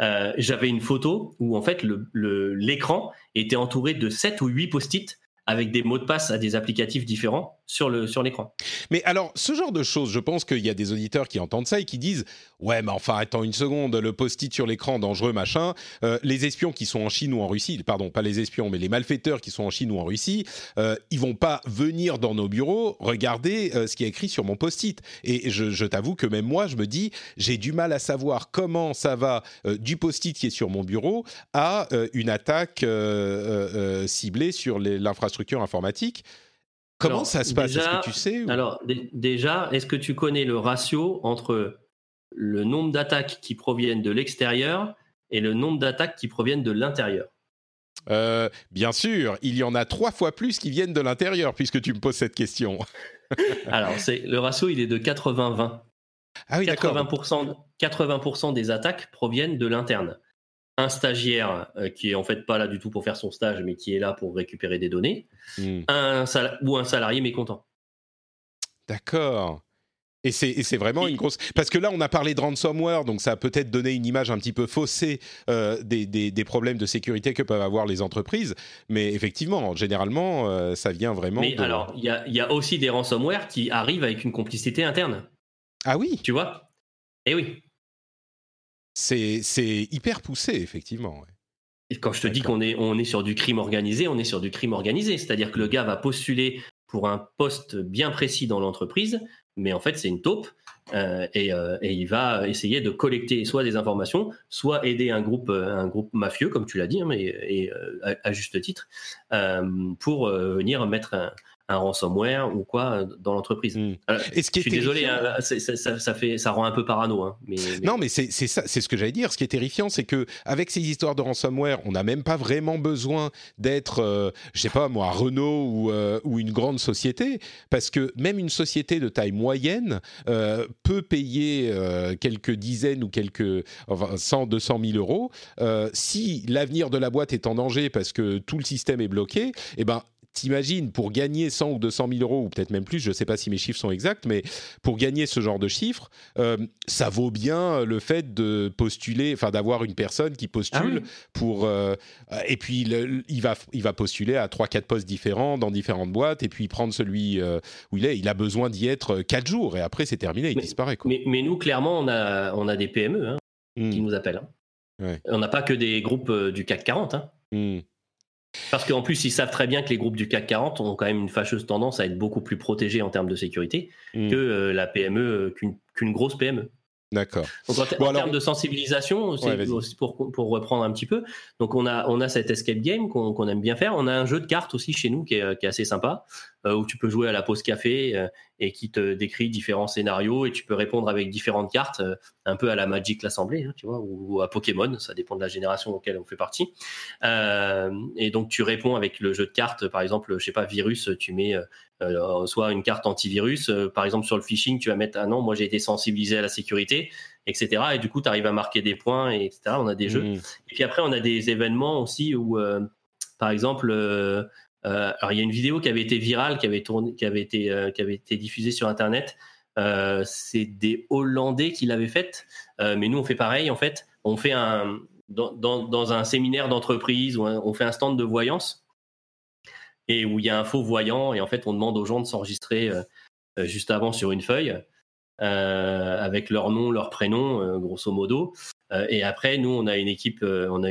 Euh, j'avais une photo où en fait l'écran le, était entouré de 7 ou 8 post-it avec des mots de passe à des applicatifs différents sur le sur l'écran. Mais alors, ce genre de choses, je pense qu'il y a des auditeurs qui entendent ça et qui disent ouais, mais enfin, attends une seconde, le post-it sur l'écran dangereux, machin. Euh, les espions qui sont en Chine ou en Russie, pardon, pas les espions, mais les malfaiteurs qui sont en Chine ou en Russie, euh, ils vont pas venir dans nos bureaux regarder euh, ce qui est écrit sur mon post-it. Et je, t'avoue que même moi, je me dis, j'ai du mal à savoir comment ça va euh, du post-it qui est sur mon bureau à une attaque ciblée sur l'infrastructure informatique. Comment ça se passe? Est-ce que tu sais Alors déjà, est-ce que tu connais le ratio entre le nombre d'attaques qui proviennent de l'extérieur et le nombre d'attaques qui proviennent de l'intérieur? Euh, Bien sûr, il y en a trois fois plus qui viennent de l'intérieur, puisque tu me poses cette question. Alors, c'est le ratio, il est de 80-20. Ah oui, 80%, 80 des attaques proviennent de l'interne un stagiaire euh, qui est en fait pas là du tout pour faire son stage, mais qui est là pour récupérer des données, hmm. un ou un salarié mécontent. D'accord. Et c'est vraiment une grosse... Parce que là, on a parlé de ransomware, donc ça a peut-être donné une image un petit peu faussée euh, des, des, problèmes de sécurité que peuvent avoir les entreprises. Mais effectivement, généralement, euh, ça vient vraiment... Mais alors, il y y a, aussi des ransomware qui arrivent avec une complicité interne. Ah oui Tu vois? Eh oui c'est hyper poussé, effectivement. Et quand je te dis qu'on est, on est sur du crime organisé, on est sur du crime organisé. C'est-à-dire que le gars va postuler pour un poste bien précis dans l'entreprise, mais en fait, c'est une taupe. Euh, euh, et, il va essayer de collecter soit des informations, soit aider un groupe, un groupe mafieux, comme tu l'as dit, hein, mais et, à, juste titre, euh, pour venir mettre un ransomware ou quoi dans l'entreprise. Hmm. Et qui je suis désolé, hein, ça, fait, ça rend un peu parano. Hein, mais, Non, mais c'est ça, c'est ce que j'allais dire. Ce qui est terrifiant, c'est que avec ces histoires de ransomware, on n'a même pas vraiment besoin d'être, euh, je sais pas moi, Renault ou, euh, ou, une grande société, parce que même une société de taille moyenne euh, peut payer quelques dizaines ou quelques enfin, 100, 200 000 euros si l'avenir de la boîte est en danger parce que tout le système est bloqué. Eh ben t'imagines, pour gagner 100 ou 200 000 euros, ou peut-être même plus, je ne sais pas si mes chiffres sont exacts, mais pour gagner ce genre de chiffres, euh, ça vaut bien le fait de postuler, enfin d'avoir une personne qui postule ah pour... Euh, et puis, il, va, il va postuler à 3-4 postes différents dans différentes boîtes, et puis prendre celui euh, où il est. Il a besoin d'y être 4 jours, et après, c'est terminé, il disparaît. Quoi. Mais, mais, nous, clairement, on a, on a des PME hein, qui hmm. nous appellent. Hein. On n'a pas que des groupes du CAC 40. Hein. Hmm. Parce qu'en plus, ils savent très bien que les groupes du CAC 40 ont quand même une fâcheuse tendance à être beaucoup plus protégés en termes de sécurité hmm. que euh, la PME, euh, qu'une grosse PME. D'accord. Donc en, termes de sensibilisation, pour, pour, reprendre un petit peu, donc on a, on a cet escape game qu'on aime bien faire. On a un jeu de cartes aussi chez nous qui est, qui est assez sympa, euh, où tu peux jouer à la pause café euh, et qui te décrit différents scénarios et tu peux répondre avec différentes cartes, euh, un peu à la Magic l'Assemblée, hein, tu vois, ou, à Pokémon, ça dépend de la génération auquel on fait partie. et donc tu réponds avec le jeu de cartes, par exemple, je sais pas, virus, tu mets soit une carte antivirus, par exemple sur le phishing, tu vas mettre ah non, moi j'ai été sensibilisé à la sécurité, etc. Et du coup, tu arrives à marquer des points, et etc. On a des jeux. Mmh. Et puis après, on a des événements aussi où, par exemple, euh, alors il y a une vidéo qui avait été virale, qui avait euh, été diffusée sur Internet. Euh, c'est des Hollandais qui l'avaient faite, mais nous on fait pareil en fait. On fait un dans, un séminaire d'entreprise on fait un stand de voyance et où il y a un faux voyant et en fait on demande aux gens de s'enregistrer juste avant sur une feuille avec leur nom, leur prénom, grosso modo. et après nous on on a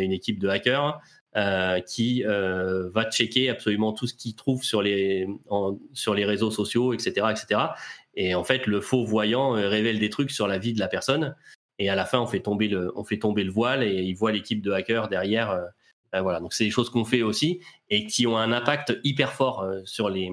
une équipe de hackers euh, qui euh, va checker absolument tout ce qu'il trouve sur les, sur les réseaux sociaux, etc., etc. Et en fait, le faux voyant euh, révèle des trucs sur la vie de la personne. Et à la fin, on fait tomber le, on fait tomber le voile et il voit l'équipe de hackers derrière. voilà. Donc, c'est des choses qu'on fait aussi et qui ont un impact hyper fort sur les,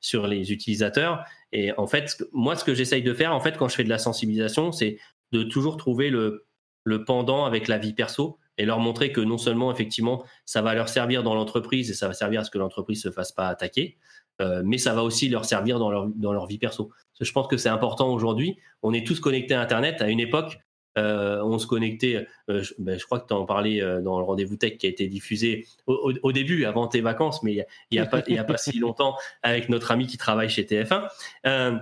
sur les utilisateurs. Et en fait, moi, ce que j'essaye de faire, en fait, quand je fais de la sensibilisation, c'est de toujours trouver le, le pendant avec la vie perso et leur montrer que non seulement effectivement ça va leur servir dans l'entreprise et ça va servir à ce que l'entreprise se fasse pas attaquer, euh, mais ça va aussi leur servir dans leur, dans leur vie perso. je pense que c'est important aujourd'hui. On est tous connectés à Internet. À une époque, euh, on se connectait, euh, ben, je, crois que tu en parlais dans le rendez-vous tech qui a été diffusé au, début, avant tes vacances, mais il n'y a, pas, a pas si longtemps, avec notre ami qui travaille chez TF1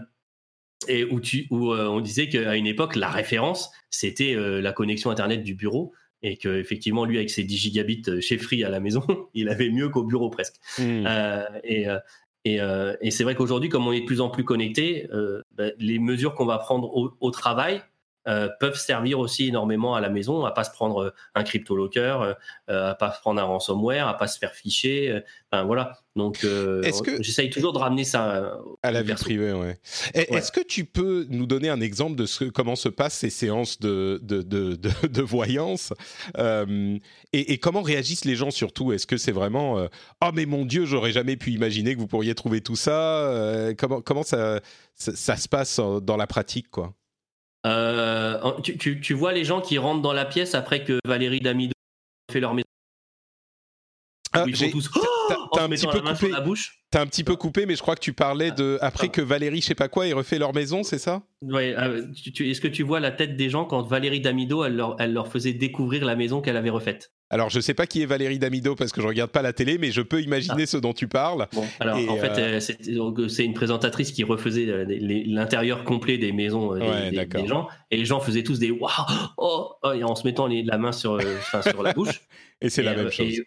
et où, tu, où on disait qu'à une époque, la référence, c'était la connexion Internet du bureau et qu'effectivement, lui, avec ses 10 gigabits euh, chez Free à la maison, il avait mieux qu'au bureau presque. Hmm. Euh, et, euh, et, c'est vrai qu'aujourd'hui, comme on est de plus en plus connecté, bah, les mesures qu'on va prendre au, travail euh, peuvent servir aussi énormément à la maison, à pas se prendre euh, un crypto locker, euh, à pas se prendre un ransomware, à pas se faire ficher. Enfin voilà. Donc j'essaye toujours de ramener ça à la vie privée. Ouais. Est-ce que tu peux nous donner un exemple de ce, comment se passent ces séances de, de, de, de, voyance et, et, comment réagissent les gens surtout? Est-ce que c'est vraiment oh mais mon Dieu j'aurais jamais pu imaginer que vous pourriez trouver tout ça Comment comment ça, ça, ça se passe dans la pratique quoi? Euh, tu, vois les gens qui rentrent dans la pièce après que Valérie Damido fait leur maison. Ah, ils sont tous t'as un petit peu coupé. T'as un petit peu coupé, mais je crois que tu parlais de ah. après que Valérie, je sais pas quoi, ait refait leur maison, c'est ça? Ouais. Euh, est-ce que tu vois la tête des gens quand Valérie Damido, elle leur, elle leur faisait découvrir la maison qu'elle avait refaite? Alors, je sais pas qui est Valérie Damido parce que je regarde pas la télé, mais je peux imaginer ah. ce dont tu parles. Bon, alors en fait, euh, c'est une présentatrice qui refaisait l'intérieur complet des maisons des, gens, et les gens faisaient tous des waouh, oh, oh, en se mettant la main sur, sur la bouche. et c'est la même chose.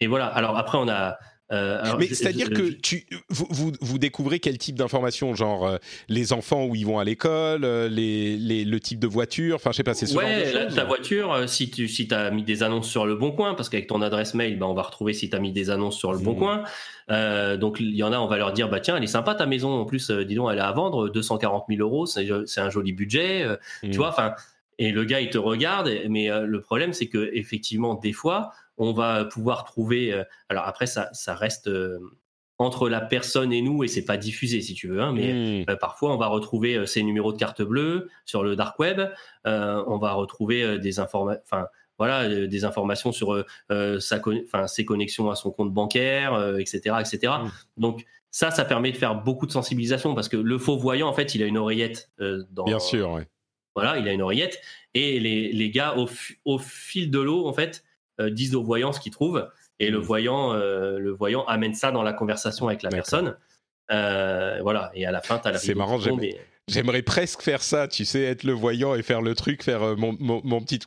Et voilà. Alors après, on a. Euh, mais c'est-à-dire que tu, vous, vous, découvrez quel type d'informations, genre euh, les enfants où ils vont à l'école, euh, les, les, le type de voiture, enfin je sais pas, c'est ce ouais, genre de choses, ta voiture, si tu si as mis des annonces sur le bon coin, parce qu'avec ton adresse mail, ben, on va retrouver si tu as mis des annonces sur le bon mmh. coin. donc il y en a, on va leur dire, bah tiens, elle est sympa ta maison, en plus, dis donc, elle est à vendre, 240 000 euros, c'est un joli budget, tu mmh. vois, enfin. Et le gars, il te regarde, mais le problème, c'est que effectivement, des fois, on va pouvoir trouver. Euh, alors après, ça, ça reste. Euh, entre la personne et nous et c'est pas diffusé si tu veux hein, mais mmh. parfois on va retrouver ses numéros de carte bleue sur le dark web on va retrouver des informations voilà des informations sur sa ses connexions à son compte bancaire etc etc mmh. donc ça ça permet de faire beaucoup de sensibilisation parce que le faux voyant en fait il a une oreillette dans bien sûr ouais. voilà il a une oreillette et les, les gars au, au fil de l'eau en fait disent au voyant ce qu'ils trouvent et le mmh. voyant, euh, le voyant amène ça dans la conversation avec la personne. Euh, voilà, et à la fin, tu as la C'est marrant, J'aimerais presque faire ça, tu sais, être le voyant et faire le truc, faire euh, mon, mon, petit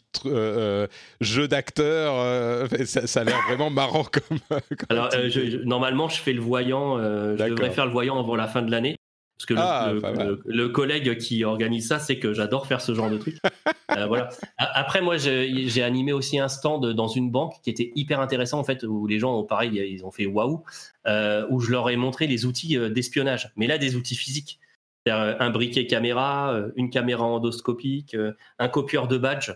jeu d'acteur. ça, a l'air vraiment marrant comme. Alors, normalement, je fais le voyant. je devrais faire le voyant avant la fin de l'année. Parce que ah, le, collègue qui organise ça, c'est que j'adore faire ce genre de truc. Euh, voilà. Après, moi, j'ai animé aussi un stand dans une banque qui était hyper intéressant en fait, où les gens, pareil, ils ont fait waouh, euh, où je leur ai montré les outils euh, d'espionnage, mais là des outils physiques, un briquet caméra, une caméra endoscopique, un copieur de badge.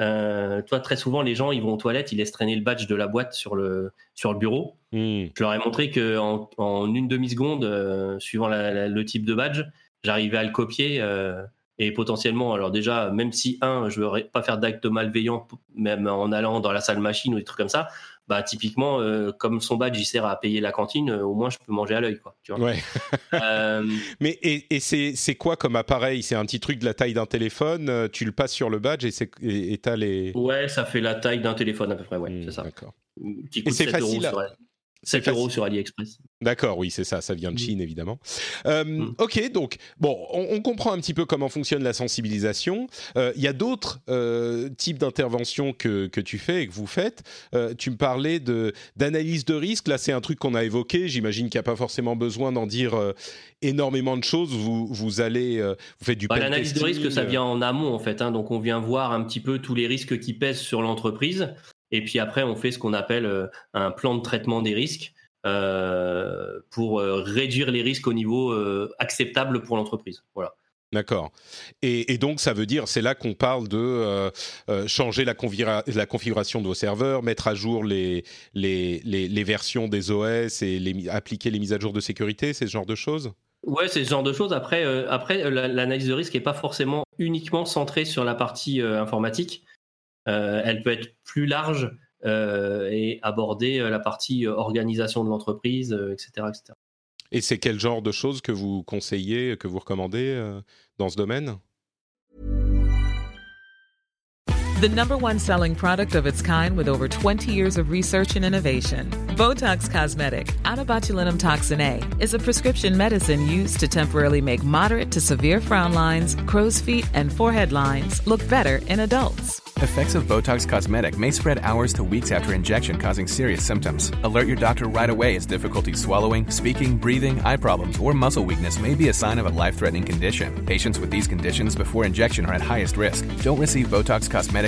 Euh, toi, très souvent, les gens, ils vont aux toilettes, ils laissent traîner le badge de la boîte sur le, sur le bureau. Hmm. Je leur ai montré qu'en en, une demi-seconde, euh, suivant le type de badge, j'arrivais à le copier. Euh, et potentiellement, alors déjà, même si, un, je ne veux pas faire d'actes malveillants, même en allant dans la salle machine ou des trucs comme ça, bah typiquement euh, comme son badge il sert à payer la cantine euh, au moins je peux manger à l'œil quoi tu vois. Ouais. euh... mais et, et c'est quoi comme appareil? C'est un petit truc de la taille d'un téléphone tu le passes sur le badge et c'est et t'as les ouais ça fait la taille d'un téléphone à peu près ouais hmm, c'est ça. d'accord. Et c'est facile à... 7 euros sur AliExpress. D'accord, oui, c'est ça, ça vient de mm. Chine évidemment. Euh, mm. Ok, donc, bon, on, comprend un petit peu comment fonctionne la sensibilisation. Euh, il y a d'autres euh, types d'interventions que, que, tu fais et que vous faites. tu me parlais d'analyse de, risque, là c'est un truc qu'on a évoqué, j'imagine qu'il n'y a pas forcément besoin d'en dire énormément de choses. Vous, vous allez, vous faites du bah, L'analyse de risque, ça vient en amont en fait, hein. donc on vient voir un petit peu tous les risques qui pèsent sur l'entreprise. Et puis après, on fait ce qu'on appelle euh, un plan de traitement des risques euh, pour euh, réduire les risques au niveau acceptable pour l'entreprise. Voilà. D'accord. Et, donc, ça veut dire, c'est là qu'on parle de changer la, la, configuration de vos serveurs, mettre à jour les, les, les, versions des OS et les, appliquer les mises à jour de sécurité, c'est ce genre de choses? Ouais, c'est ce genre de choses. Après, après l'analyse de risque n'est pas forcément uniquement centrée sur la partie informatique. Euh, elle peut être plus large euh, et aborder euh, la partie organisation de l'entreprise, etc., etc. Et c'est quel genre de choses que vous conseillez, que vous recommandez dans ce domaine? The number one selling product of its kind with over 20 years of research and innovation. Botox Cosmetic, out toxin A, is a prescription medicine used to temporarily make moderate to severe frown lines, crow's feet, and forehead lines look better in adults. Effects of Botox Cosmetic may spread hours to weeks after injection, causing serious symptoms. Alert your doctor right away as difficulty swallowing, speaking, breathing, eye problems, or muscle weakness may be a sign of a life threatening condition. Patients with these conditions before injection are at highest risk. Don't receive Botox Cosmetic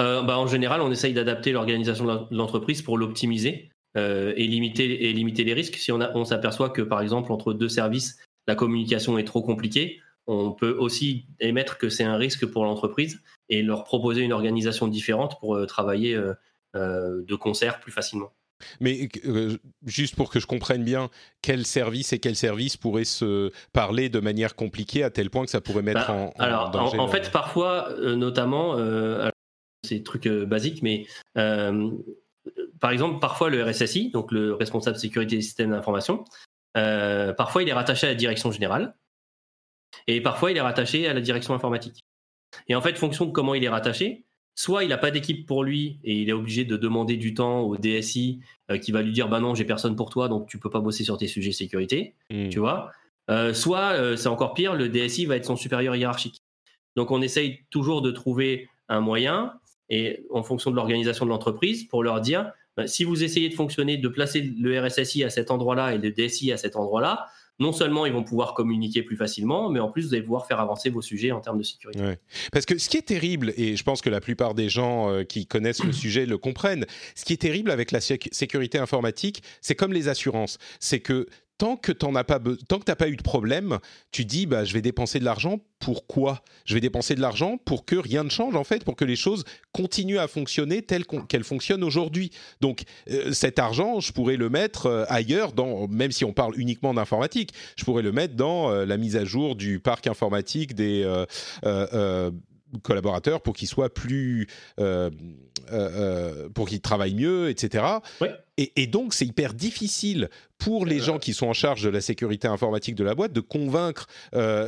Euh, bah, en général, on essaye d'adapter l'organisation de l'entreprise pour l'optimiser euh, et, limiter, et limiter les risques. Si on, on s'aperçoit que, par exemple, entre deux services, la communication est trop compliquée, on peut aussi émettre que c'est un risque pour l'entreprise et leur proposer une organisation différente pour euh, travailler de concert plus facilement. Mais juste pour que je comprenne bien, quel service et quel service pourrait se parler de manière compliquée à tel point que ça pourrait mettre bah, en, alors, danger en, fait, parfois, notamment, des trucs basiques, mais par exemple, parfois le RSSI, donc le responsable sécurité des systèmes d'information, parfois il est rattaché à la direction générale. Et parfois, il est rattaché à la direction informatique. Et en fait, fonction de comment il est rattaché, soit il n'a pas d'équipe pour lui et il est obligé de demander du temps au DSI euh, qui va lui dire bah non j'ai personne pour toi donc tu peux pas bosser sur tes sujets sécurité hmm. tu vois euh, soit euh, c'est encore pire le DSI va être son supérieur hiérarchique donc on essaye toujours de trouver un moyen et en fonction de l'organisation de l'entreprise pour leur dire bah, si vous essayez de fonctionner, de placer le RSSI à cet endroit-là et le DSI à cet endroit-là, non seulement ils vont pouvoir communiquer plus facilement, mais en plus vous allez pouvoir faire avancer vos sujets en termes de sécurité. Parce que ce qui est terrible, et je pense que la plupart des gens euh, qui connaissent le sujet le comprennent, ce qui est terrible avec la sécurité informatique, c'est comme les assurances, c'est que tant que tu n'as pas, tant que pas eu de problème, tu dis bah, je vais dépenser de l'argent. Pourquoi Je vais dépenser de l'argent pour que rien ne change, en fait, pour que les choses continuent à fonctionner telles qu'elles fonctionnent aujourd'hui. Donc euh, cet argent, je pourrais le mettre euh, ailleurs, dans, même si on parle uniquement d'informatique, je pourrais le mettre dans euh, la mise à jour du parc informatique des collaborateurs pour qu'ils soient plus, euh, euh, euh, pour qu'ils travaillent mieux, etc. Et, donc c'est hyper difficile pour les gens qui sont en charge de la sécurité informatique de la boîte de convaincre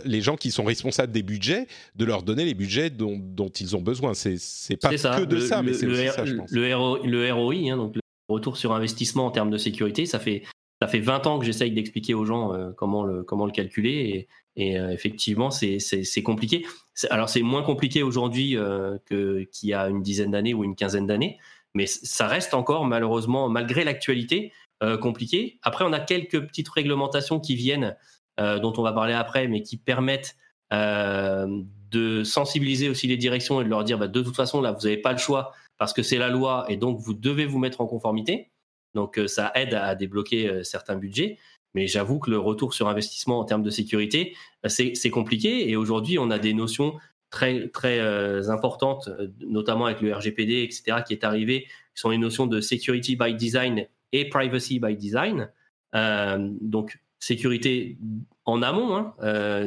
les gens qui sont responsables des budgets de leur donner les budgets dont, ils ont besoin. C'est pas que de ça, mais c'est aussi ça, je pense. Le, le ROI, hein, donc le retour sur investissement en termes de sécurité, ça fait ça fait 20 ans que j'essaye d'expliquer aux gens comment, le, comment le calculer et euh, effectivement, c'est compliqué. Alors, c'est moins compliqué aujourd'hui euh, qu'il y a une dizaine d'années ou une quinzaine d'années, mais ça reste encore, malheureusement, malgré l'actualité, euh, compliqué. Après, on a quelques petites réglementations qui viennent, dont on va parler après, mais qui permettent de sensibiliser aussi les directions et de leur dire bah, de toute façon, là, vous n'avez pas le choix parce que c'est la loi et donc vous devez vous mettre en conformité. Donc, ça aide à débloquer certains budgets. Mais j'avoue que le retour sur investissement en termes de sécurité, bah, c'est compliqué. Et aujourd'hui, on a des notions très, très euh, importantes, euh, notamment avec le RGPD, etc., qui est arrivé, qui sont les notions de security by design et privacy by design. Euh, donc, sécurité en amont, hein,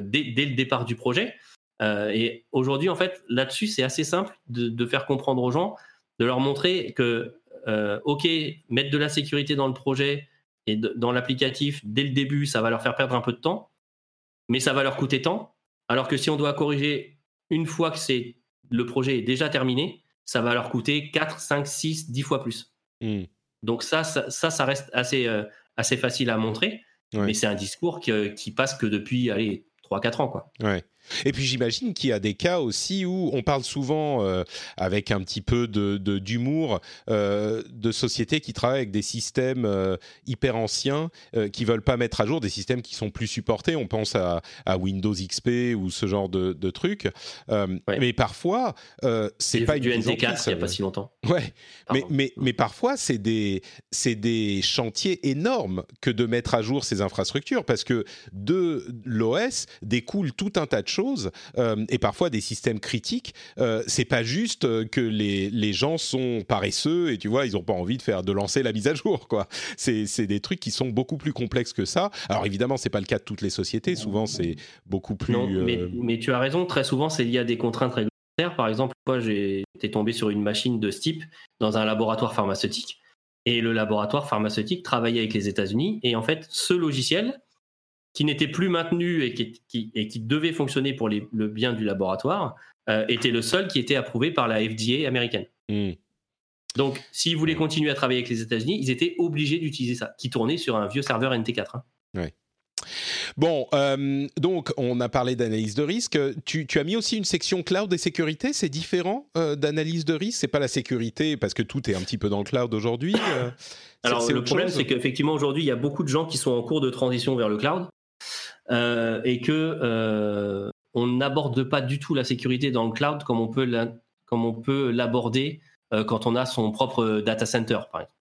dès, le départ du projet. et aujourd'hui, en fait, là-dessus, c'est assez simple de, de, faire comprendre aux gens, de leur montrer que, OK, mettre de la sécurité dans le projet, et dans l'applicatif, dès le début, ça va leur faire perdre un peu de temps, mais ça va leur coûter temps. Alors que si on doit corriger une fois que c'est le projet est déjà terminé, ça va leur coûter 4, 5, 6, 10 fois plus. Hmm. Donc ça, ça, ça, reste assez, euh, assez facile à montrer, mais c'est un discours qui, qui, passe que depuis allez, 3-4 ans. Quoi. Ouais. Et puis j'imagine qu'il y a des cas aussi où on parle souvent euh, avec un petit peu de, d'humour euh, de sociétés qui travaillent avec des systèmes euh, hyper anciens qui veulent pas mettre à jour des systèmes qui sont plus supportés. On pense à, Windows XP ou ce genre de, de trucs. Mais parfois, c'est pas du NT4 il y a pas si longtemps. Ouais. Mais, mais, mais parfois c'est des des chantiers énormes que de mettre à jour ces infrastructures parce que de l'OS découle tout un tas de choses euh, et parfois des systèmes critiques. Euh, c'est pas juste euh, que les, les, gens sont paresseux et tu vois ils ont pas envie de faire de lancer la mise à jour quoi. C'est des trucs qui sont beaucoup plus complexes que ça. Alors évidemment c'est pas le cas de toutes les sociétés. Souvent c'est beaucoup plus. Non, mais, mais, tu as raison. Très souvent c'est lié à des contraintes réglementaires. Par exemple, moi été tombé sur une machine de ce type dans un laboratoire pharmaceutique. Et le laboratoire pharmaceutique travaillait avec les États-Unis. Et en fait, ce logiciel, qui n'était plus maintenu et qui, et qui devait fonctionner pour le bien du laboratoire, euh, était le seul qui était approuvé par la FDA américaine. Hmm. Donc, s'ils voulaient continuer à travailler avec les États-Unis, ils étaient obligés d'utiliser ça, qui tournait sur un vieux serveur NT4. Hein. Bon, euh, donc on a parlé d'analyse de risque. Tu, as mis aussi une section cloud et sécurité. C'est différent euh, d'analyse de risque? C'est pas la sécurité parce que tout est un petit peu dans le cloud aujourd'hui. Alors le problème, c'est qu'effectivement aujourd'hui, il y a beaucoup de gens qui sont en cours de transition vers le cloud. Euh, et que euh, on n'aborde pas du tout la sécurité dans le cloud comme on peut comme on peut l'aborder euh, quand on a son propre data center, par exemple,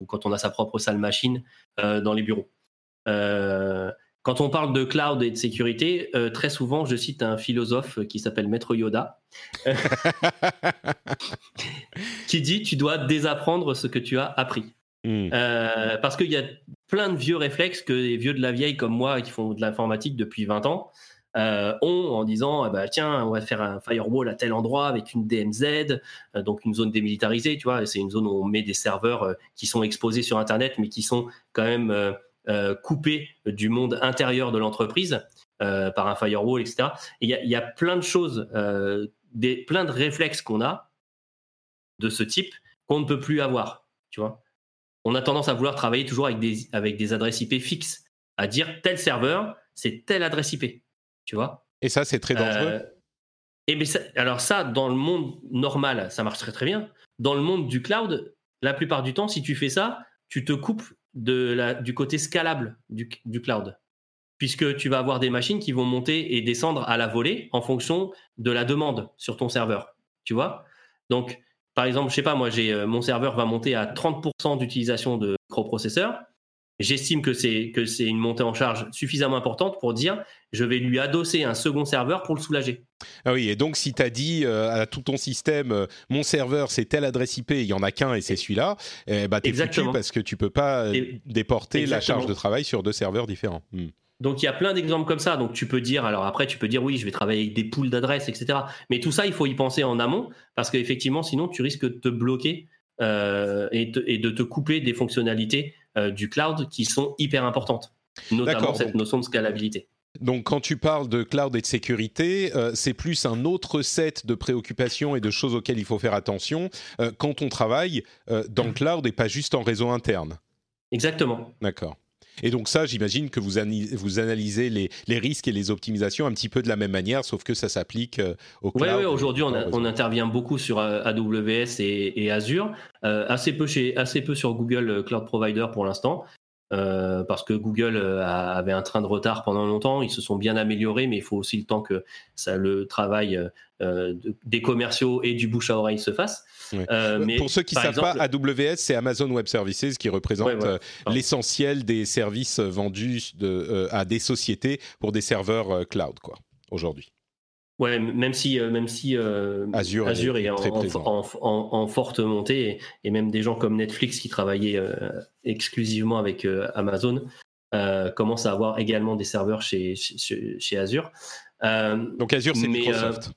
ou quand on a sa propre salle machine dans les bureaux. quand on parle de cloud et de sécurité, très souvent, je cite un philosophe qui s'appelle Maître Yoda, qui dit tu dois désapprendre ce que tu as appris. Hmm. parce qu'il y a plein de vieux réflexes que les vieux de la vieille comme moi qui font de l'informatique depuis 20 ans euh, ont en disant ah bah, tiens on va faire un firewall à tel endroit avec une DMZ euh, donc une zone démilitarisée tu vois c'est une zone où on met des serveurs euh, qui sont exposés sur internet mais qui sont quand même coupés du monde intérieur de l'entreprise par un firewall etc il y, y, a plein de choses des, plein de réflexes qu'on a de ce type qu'on ne peut plus avoir tu vois on a tendance à vouloir travailler toujours avec des, avec des adresses IP fixes, à dire tel serveur, c'est telle adresse IP. Tu vois? Et ça, c'est très dangereux. Euh, et mais alors ça, dans le monde normal, ça marche très très bien. Dans le monde du cloud, la plupart du temps, si tu fais ça, tu te coupes de la, du côté scalable du, du cloud puisque tu vas avoir des machines qui vont monter et descendre à la volée en fonction de la demande sur ton serveur. Tu vois? Donc, par exemple, je sais pas, moi, j'ai euh, mon serveur va monter à 30% d'utilisation de microprocesseurs. J'estime que c'est que c'est une montée en charge suffisamment importante pour dire je vais lui adosser un second serveur pour le soulager. Ah oui, et donc si tu as dit euh, à tout ton système euh, mon serveur c'est telle adresse IP, il y en a qu'un et c'est celui-là, eh bah t'es foutu parce que tu peux pas déporter la charge de travail sur deux serveurs différents. Hmm. Donc il y a plein d'exemples comme ça. Donc tu peux dire, alors après tu peux dire oui, je vais travailler avec des poules d'adresses, etc. Mais tout ça, il faut y penser en amont parce qu'effectivement, sinon tu risques de te bloquer euh, et, de te couper des fonctionnalités euh, du cloud qui sont hyper importantes, notamment cette notion de scalabilité. Donc quand tu parles de cloud et de sécurité, euh, c'est plus un autre set de préoccupations et de choses auxquelles il faut faire attention quand on travaille dans le cloud et pas juste en réseau interne. Exactement. D'accord. Et donc ça, j'imagine que vous, analysez les, risques et les optimisations un petit peu de la même manière, sauf que ça s'applique euh, au cloud. Oui, aujourd'hui, on, intervient beaucoup sur euh, AWS et, Azure, euh, assez, peu chez, assez peu sur Google Cloud Provider pour l'instant. Euh, parce que Google euh, avait un train de retard pendant longtemps. Ils se sont bien améliorés, mais il faut aussi le temps que ça, le travail euh, des commerciaux et du bouche à oreille se fasse. mais Pour ceux qui ne savent pas, AWS, c'est Amazon Web Services qui représente l'essentiel des services vendus de, à des sociétés pour des serveurs cloud, quoi, aujourd'hui. Ouais, même si, euh, même si euh, Azure, est, en, forte montée, et, même des gens comme Netflix qui travaillaient euh, exclusivement avec Amazon commencent à avoir également des serveurs chez, chez, Azure. Donc Azure, c'est Microsoft.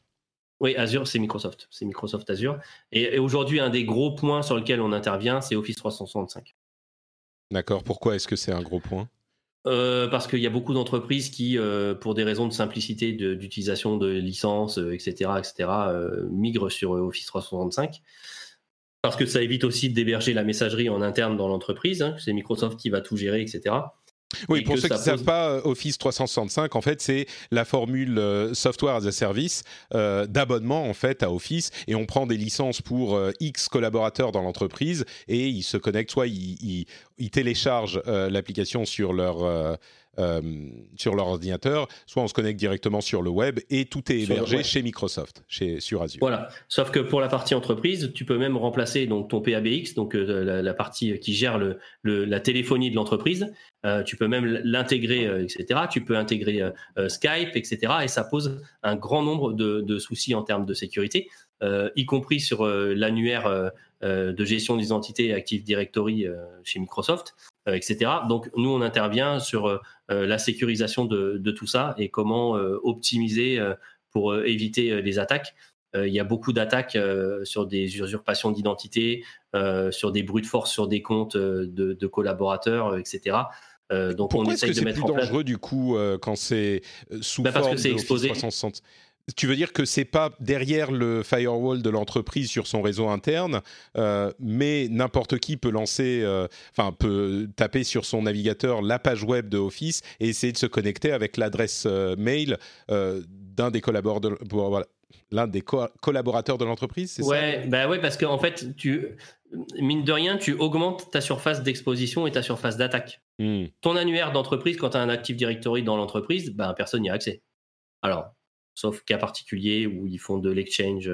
oui, Azure, c'est Microsoft. C'est Microsoft Azure. Et, et aujourd'hui, un des gros points sur lequel on intervient, c'est Office 365. D'accord. Pourquoi est-ce que c'est un gros point? Euh, parce qu'il y a beaucoup d'entreprises qui, euh, pour des raisons de simplicité d'utilisation de, licences, etc., euh, etc., migrent sur Office 365. Parce que ça évite aussi d'héberger la messagerie en interne dans l'entreprise. Hein, c'est Microsoft qui va tout gérer, etc. Oui, pour ceux qui ne savent pas, euh, Office 365, en fait, c'est la formule euh, software as a service euh, d'abonnement en fait à Office, et on prend des licences pour X collaborateurs dans l'entreprise, et ils se connectent, soit ils, ils téléchargent l'application sur leur sur leur ordinateur, soit on se connecte directement sur le web et tout est hébergé chez Microsoft, chez, sur Azure. Voilà. Sauf que pour la partie entreprise, tu peux même remplacer donc ton PABX, donc euh, la, partie qui gère le, la téléphonie de l'entreprise. Euh, tu peux même l'intégrer, etc. Tu peux intégrer Skype, etc. Et ça pose un grand nombre de, de soucis en termes de sécurité, y compris sur l'annuaire de gestion d'identité Active Directory chez Microsoft. Euh, etc. Donc nous, on intervient sur euh, euh, la sécurisation de, tout ça et comment optimiser pour éviter les attaques. il y a beaucoup d'attaques sur des usurpations d'identité, sur des bruits de force sur des comptes de, collaborateurs, etc. donc on essaye de mettre en place. C'est plus dangereux du coup quand c'est sous bah, forme de exposé. 360 tu veux dire que c'est pas derrière le firewall de l'entreprise sur son réseau interne, euh, mais n'importe qui peut lancer, euh, enfin peut taper sur son navigateur la page web de Office et essayer de se connecter avec l'adresse euh, mail d'un des collaborateurs. l'un des collaborateurs de l'entreprise, c'est ouais, ça bah ouais, parce qu'en en fait, tu, mine de rien, tu augmentes ta surface d'exposition et ta surface d'attaque. Hmm. Ton annuaire d'entreprise, quand tu as un Active Directory dans l'entreprise, ben, personne n'y a accès. Alors, sauf cas particulier où ils font de l'exchange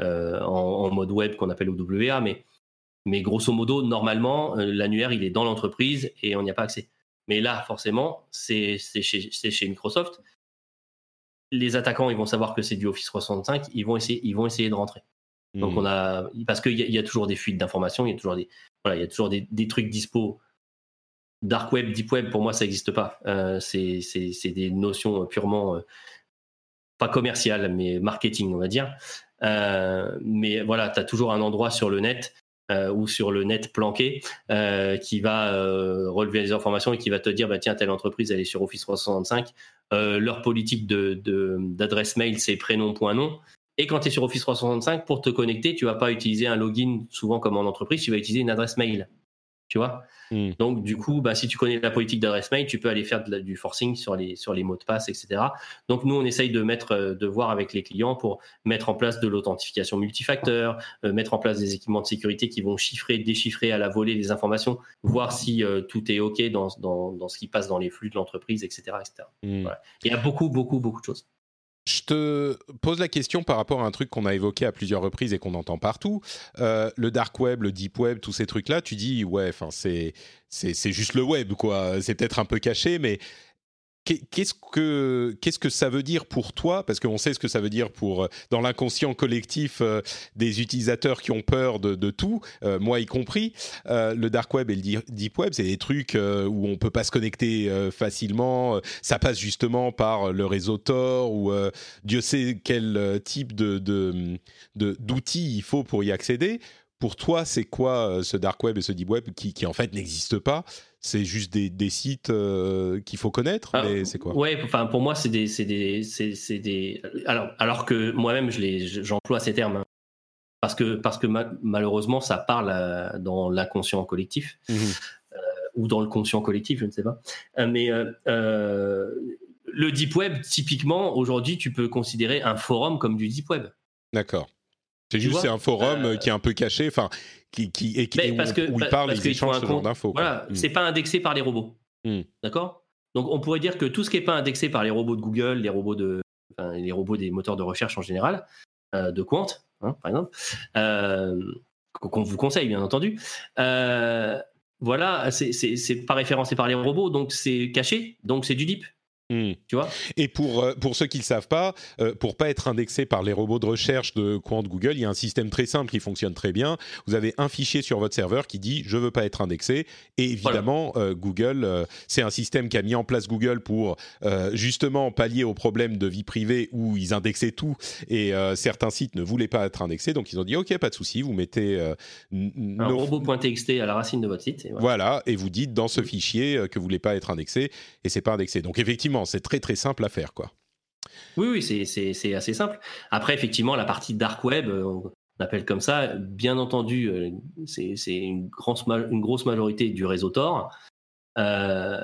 euh, en, mode web qu'on appelle OWA, mais, mais grosso modo, normalement, euh, l'annuaire, il est dans l'entreprise et on n'y a pas accès. Mais là, forcément, c'est chez, chez, Microsoft. Les attaquants, ils vont savoir que c'est du Office 365, ils vont essayer, ils vont essayer de rentrer. Donc on a, parce qu'il y, a toujours des fuites d'informations, il y a toujours des, voilà, il y a toujours des, des, trucs dispo. Dark web, deep web, pour moi, ça n'existe pas. Euh, c'est des notions purement pas commercial, mais marketing, on va dire. Euh, mais voilà, tu as toujours un endroit sur le net euh, ou sur le net planqué euh, qui va relever les informations et qui va te dire bah, tiens, telle entreprise, elle est sur Office 365. leur politique d'adresse de, mail, c'est prénom.nom. Et quand tu es sur Office 365, pour te connecter, tu vas pas utiliser un login souvent comme en entreprise, tu vas utiliser une adresse mail. Tu vois Hmm. Donc, du coup, bah, si tu connais la politique d'adresse mail, tu peux aller faire de la- du forcing sur les, sur les mots de passe, etc. Donc, nous, on essaye de, mettre, euh, de voir avec les clients pour mettre en place de l'authentification multifacteur, euh, mettre en place des équipements de sécurité qui vont chiffrer, déchiffrer à la volée les informations, voir si euh, tout est OK dans, dans, dans ce qui passe dans les flux de l'entreprise, etc., etc. Hmm. Voilà. Il y a beaucoup, beaucoup, beaucoup de choses. Je te pose la question par rapport à un truc qu'on a évoqué à plusieurs reprises et qu'on entend partout. Euh, le dark web, le deep web, tous ces trucs-là, tu dis, ouais, c'est, c'est, juste le web, quoi. C'est peut-être un peu caché, mais qu'est-ce que, qu'est-ce que ça veut dire pour toi? Parce qu'on sait ce que ça veut dire pour, euh, dans l'inconscient collectif euh, des utilisateurs qui ont peur de, tout, euh, moi y compris. Le dark web et le deep web, c'est des trucs où on peut pas se connecter facilement. Ça passe justement par le réseau Tor ou Dieu sait quel type de, de, de- d'outils il faut pour y accéder. Pour toi, c'est quoi euh, ce dark web et ce deep web qui, qui en fait n'existent pas? C'est juste des, des sites euh, qu'il faut connaître, mais c'est quoi? Ouais, enfin pour moi c'est des, c'est des, c'est, des. Alors, alors que moi-même je les, j'emploie ces termes hein. parce que parce que ma- malheureusement ça parle à- dans l'inconscient collectif Mhm. ou dans le conscient collectif, je ne sais pas. Euh, Mais euh, euh, le deep web, typiquement aujourd'hui, tu peux considérer un forum comme du deep web. D'accord. C'est juste c'est un forum euh, euh, qui est un peu caché, enfin qui, qui et, qui- et où, parce que- où ils pa- parlent, ils échangent ce genre compte. d'infos. quoi. Voilà, Mm. c'est pas indexé par les robots. Mm. D'accord? Donc on pourrait dire que tout ce qui n'est pas indexé par les robots de Google, les robots de, enfin, les robots des moteurs de recherche en général, euh, de Quant, hein, par exemple, euh, qu'on vous conseille bien entendu. voilà, c'est pas référencé par les robots, donc c'est caché, donc c'est du deep. Mm. Tu vois? Et pour, euh, pour ceux qui ne le savent pas, euh, pour pas être indexé par les robots de recherche de Quant Google, il y a un système très simple qui fonctionne très bien. Vous avez un fichier sur votre serveur qui dit je veux pas être indexé. Et évidemment, euh, Google, euh, c'est un système qu'a mis en place Google pour euh, justement pallier aux problèmes de vie privée où ils indexaient tout et euh, certains sites ne voulaient pas être indexés. Donc ils ont dit ok, pas de souci, vous mettez euh, Un nos- robot.txt à la racine de votre site. et voilà. voilà, et vous dites dans ce fichier euh, que vous voulez pas être indexé et c'est pas indexé. Donc effectivement, c'est très très simple à faire quoi. Oui, oui, c'est- assez simple. Après, effectivement, la partie dark web, euh, on appelle comme ça, bien entendu, euh, c'est une, une grosse majorité du réseau Tor. Euh,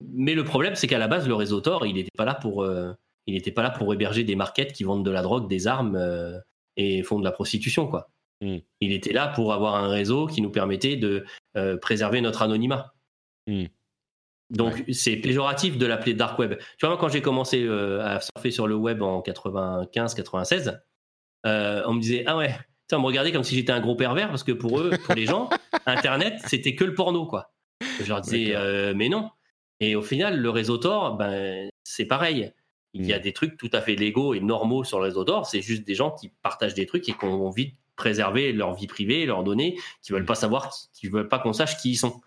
mais le problème, c'est qu'à la base, le réseau Tor, il n'était pas là pour, euh, il n'était pas là pour héberger des markets qui vendent de la drogue, des armes euh, et font de la prostitution, quoi. Mm. Il était là pour avoir un réseau qui nous permettait de préserver notre anonymat. Mm. Donc c'est péjoratif de l'appeler dark web. Tu vois, moi quand j'ai commencé euh, à surfer sur le web en 95-96, euh, on me disait ah ouais, on me regardait comme si j'étais un gros pervers parce que pour eux, pour les gens, Internet c'était que le porno quoi. Je leur disais euh, mais non. Et au final, le réseau Tor, ben c'est pareil. Il y a Mm. des trucs tout à fait légaux et normaux sur le réseau Tor. C'est juste des gens qui partagent des trucs et qui ont envie de préserver leur vie privée, leurs données, qui veulent pas savoir, qui veulent pas qu'on sache qui ils sont.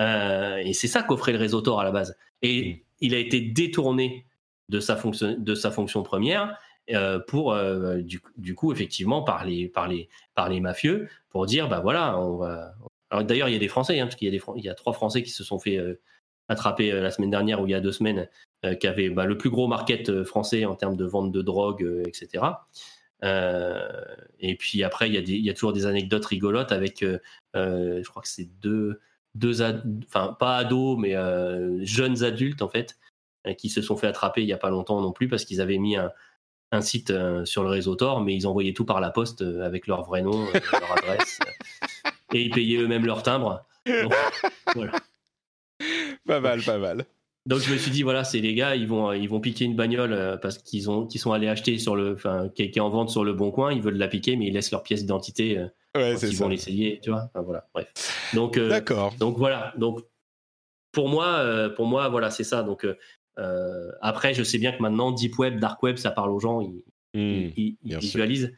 Euh, et c'est ça qu'offrait le réseau Tor à la base. Et Mm. il a été détourné de sa fonction, de sa fonction première euh, pour, euh, du, du coup, effectivement, par les, par, les, par les mafieux pour dire, bah voilà, on va. Alors d'ailleurs, il y a des Français, hein, parce qu'il y a des, il y a trois Français qui se sont fait attraper la semaine dernière ou il y a deux semaines, qui avaient bah, le plus gros market français en termes de vente de drogue, etc. Euh, et puis après, il y, a des, il y a toujours des anecdotes rigolotes avec, euh, je crois que c'est deux, deux enfin pas ados, mais euh, jeunes adultes en fait, euh, qui se sont fait attraper il y a pas longtemps non plus parce qu'ils avaient mis un, un site euh, sur le réseau Tor, mais ils envoyaient tout par la poste euh, avec leur vrai nom, leur adresse, et ils payaient eux-mêmes leur timbre. Donc, voilà. Pas mal, pas mal. Donc je me suis dit voilà, c'est les gars, ils vont ils vont piquer une bagnole euh, parce qu'ils ont qu'ils sont allés acheter sur le enfin qui, est- en vente sur le bon coin, ils veulent la piquer mais ils laissent leur pièce d'identité euh, Ouais, ils ça. vont l'essayer, tu vois. Enfin, voilà, bref. Donc euh, D'accord. donc voilà, donc pour moi euh, pour moi voilà, c'est ça. Donc euh, après je sais bien que maintenant deep web, dark web, ça parle aux gens, ils, Hmm. ils, ils visualisent.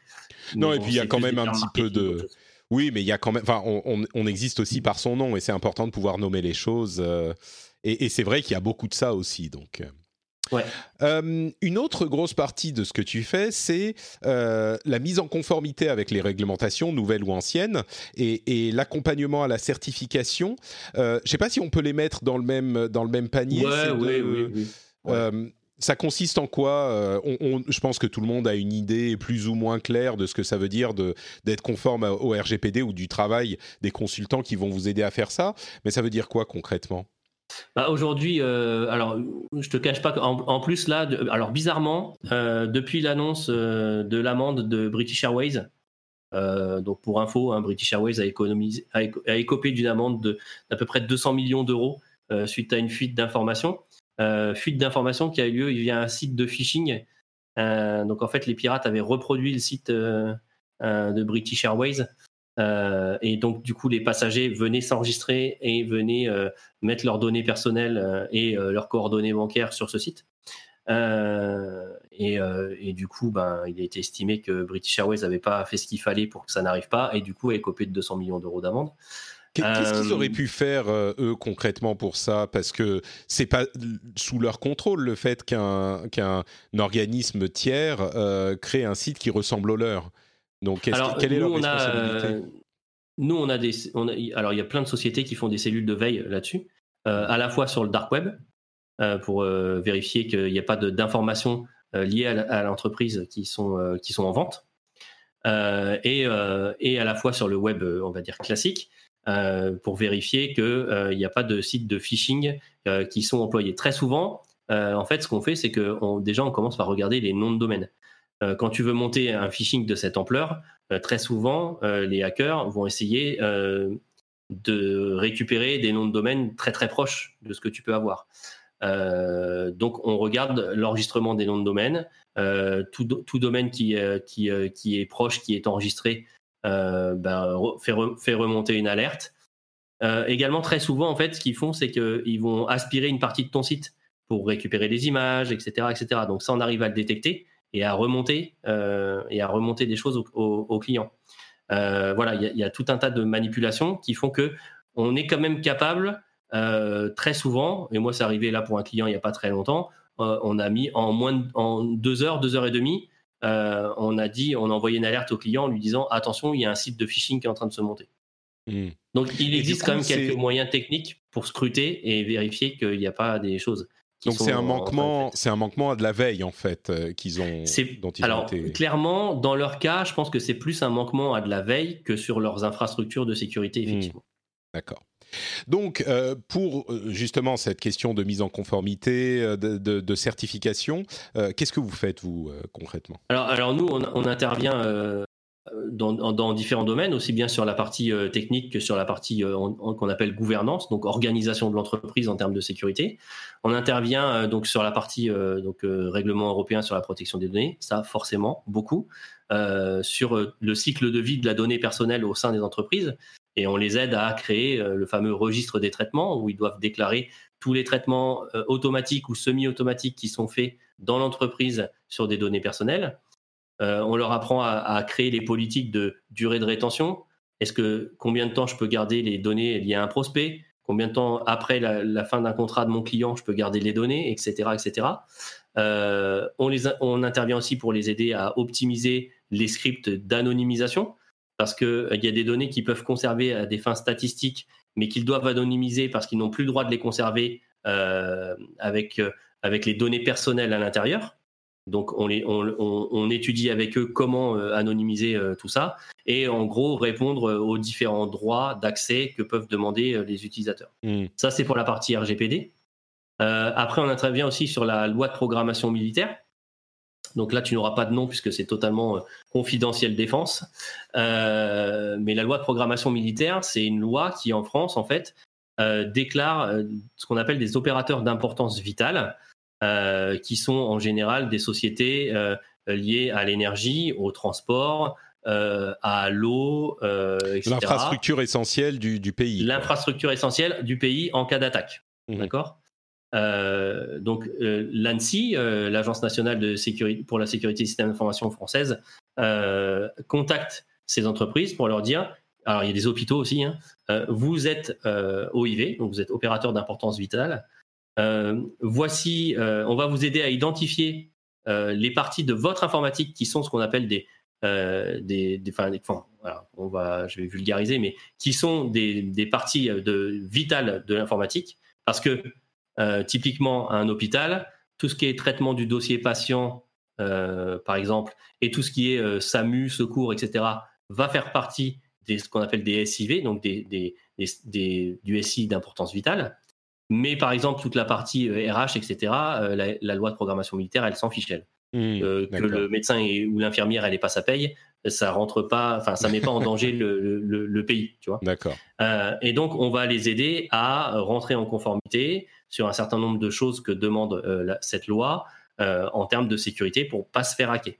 Non, et puis il y a quand même un petit peu de-. Oui, mais il y a quand même. Enfin, on, on- on existe aussi par son nom et c'est important de pouvoir nommer les choses. Et et c'est vrai qu'il y a beaucoup de ça aussi. Donc. euh. Ouais. Euh, une autre grosse partie de ce que tu fais, c'est euh, la mise en conformité avec les réglementations, nouvelles ou anciennes, et, et l'accompagnement à la certification. Euh, Je ne sais pas si on peut les mettre dans le même, dans le même panier. Ouais, ces ouais, deux- oui, oui. Ouais. ça consiste en quoi Je pense que tout le monde a une idée plus ou moins claire de ce que ça veut dire d'être conforme au RGPD ou du travail des consultants qui vont vous aider à faire ça. Mais ça veut dire quoi concrètement? Bah Aujourd'hui, alors je te cache pas qu'en plus là, alors bizarrement, depuis l'annonce de l'amende de British Airways, donc pour info, hein, British Airways a, a, écopé d'une amende d'à peu près 200 millions d'euros suite à une fuite d'informations. Euh, fuite d'informations qui a eu lieu via un site de phishing. Euh, donc en fait, les pirates avaient reproduit le site euh, de British Airways. Et donc, du coup, les passagers venaient s'enregistrer et venaient mettre leurs données personnelles et leurs coordonnées bancaires sur ce site. Et, et, du coup, ben, il a été estimé que British Airways n'avait pas fait ce qu'il fallait pour que ça n'arrive pas, et du coup, a écopé de 200 millions d'euros d'amende. Qu'est-ce qu'ils auraient euh, pu faire euh, eux concrètement pour ça? Parce que c'est pas sous leur contrôle le fait qu'un qu'un organisme tiers euh, crée un site qui ressemble au leur. Donc, quelle est leur responsabilité? Nous, on a des, alors il y a plein de sociétés qui font des cellules de veille là-dessus, à la fois sur le dark web pour vérifier qu'il n'y a pas d'informations liées à l'entreprise qui sont qui sont en vente, et et à la fois sur le web, on va dire classique. Euh, pour vérifier qu'il euh, n'y a pas de sites de phishing euh, qui sont employés. Très souvent, en fait, ce qu'on fait, c'est que déjà, on commence par regarder les noms de domaine. Quand tu veux monter un phishing de cette ampleur, très souvent, les hackers vont essayer de récupérer des noms de domaine très très proches de ce que tu peux avoir. donc, on regarde l'enregistrement des noms de domaine. tout, tout, domaine qui, qui, qui, est proche, qui est enregistré, euh, ben, fait, remonter une alerte. Euh, également, très souvent, en fait, ce qu'ils font, c'est qu'ils vont aspirer une partie de ton site pour récupérer des images, etc., etc. Donc ça, on arrive à le détecter et à remonter euh, et à remonter des choses aux clients. voilà, il y, a tout un tas de manipulations qui font que on est quand même capable très souvent. Et moi, c'est arrivé là pour un client il n'y a pas très longtemps. on a mis en moins en deux heures, deux heures et demie, euh, on a dit, on a envoyé une alerte au client en lui disant attention, il y a un site de phishing qui est en train de se monter. Hmm. Donc il existe quand même quelques moyens techniques pour scruter et vérifier qu'il n'y a pas des choses. Donc c'est un manquement, c'est un manquement à de la veille en fait euh, qu'ils ont. Dont ils alors clairement, dans leur cas, je pense que c'est plus un manquement à de la veille que sur leurs infrastructures de sécurité hmm. effectivement. D'accord. Donc, euh, pour euh, justement cette question de mise en conformité, euh, de, certification, qu'est-ce que vous faites, vous, concrètement? Alors, alors, nous, on, intervient dans, différents domaines, aussi bien sur la partie technique que sur la partie qu'on appelle gouvernance, donc organisation de l'entreprise en termes de sécurité. On intervient donc sur la partie donc, règlement européen sur la protection des données, ça forcément, beaucoup. sur le cycle de vie de la donnée personnelle au sein des entreprises, et on les aide à créer euh, le fameux registre des traitements où ils doivent déclarer tous les traitements euh, automatiques ou semi-automatiques qui sont faits dans l'entreprise sur des données personnelles. Euh, on leur apprend à, créer les politiques de durée de rétention. Est-ce que combien de temps je peux garder les données liées à un prospect? Combien de temps après la, fin d'un contrat de mon client je peux garder les données, etc., etc. on, les on intervient aussi pour les aider à optimiser les scripts d'anonymisation parce qu'il euh, y a des données qui peuvent conserver à des fins statistiques, mais qu'ils doivent anonymiser parce qu'ils n'ont plus le droit de les conserver euh, euh, avec les données personnelles à l'intérieur. Donc on, les, on, étudie avec eux comment anonymiser tout ça et en gros répondre aux différents droits d'accès que peuvent demander les utilisateurs. Hmm. Ça c'est pour la partie RGPD. après on intervient aussi sur la loi de programmation militaire donc là, tu n'auras pas de nom puisque c'est totalement euh, confidentiel défense. Euh, mais la loi de programmation militaire, c'est une loi qui, en France, en fait, euh, déclare ce qu'on appelle des opérateurs d'importance vitale, qui sont en général des sociétés liées à l'énergie, au transport, à l'eau, etc. L'infrastructure essentielle du, pays. L'infrastructure essentielle du pays en cas d'attaque. Mmh. D'accord? Euh, donc euh, l'ANSI, euh, l'Agence nationale de sécurité pour la sécurité des systèmes d'information française, contacte ces entreprises pour leur dire, alors il y a des hôpitaux aussi, hein, vous êtes OIV, donc vous êtes opérateur d'importance vitale. Voici, on va vous aider à identifier les parties de votre informatique qui sont ce qu'on appelle des des, des, on va, je vais vulgariser, mais qui sont des, des parties de, vitales de l'informatique, parce que euh, typiquement, à un hôpital, tout ce qui est traitement du dossier patient, par exemple, et tout ce qui est SAMU, secours, etc., va faire partie de ce qu'on appelle des SIV, donc des, des, du SI d'importance vitale. Mais par exemple, toute la partie RH, etc., la, la, loi de programmation militaire, elle s'en fiche, elle. Mmh, euh, que le médecin ou l'infirmière elle pas sa paye, ça rentre pas, enfin ça met pas en danger le, pays, tu vois. D'accord. Euh, et donc on va les aider à rentrer en conformité sur un certain nombre de choses que demande euh, cette loi en termes de sécurité pour pas se faire hacker.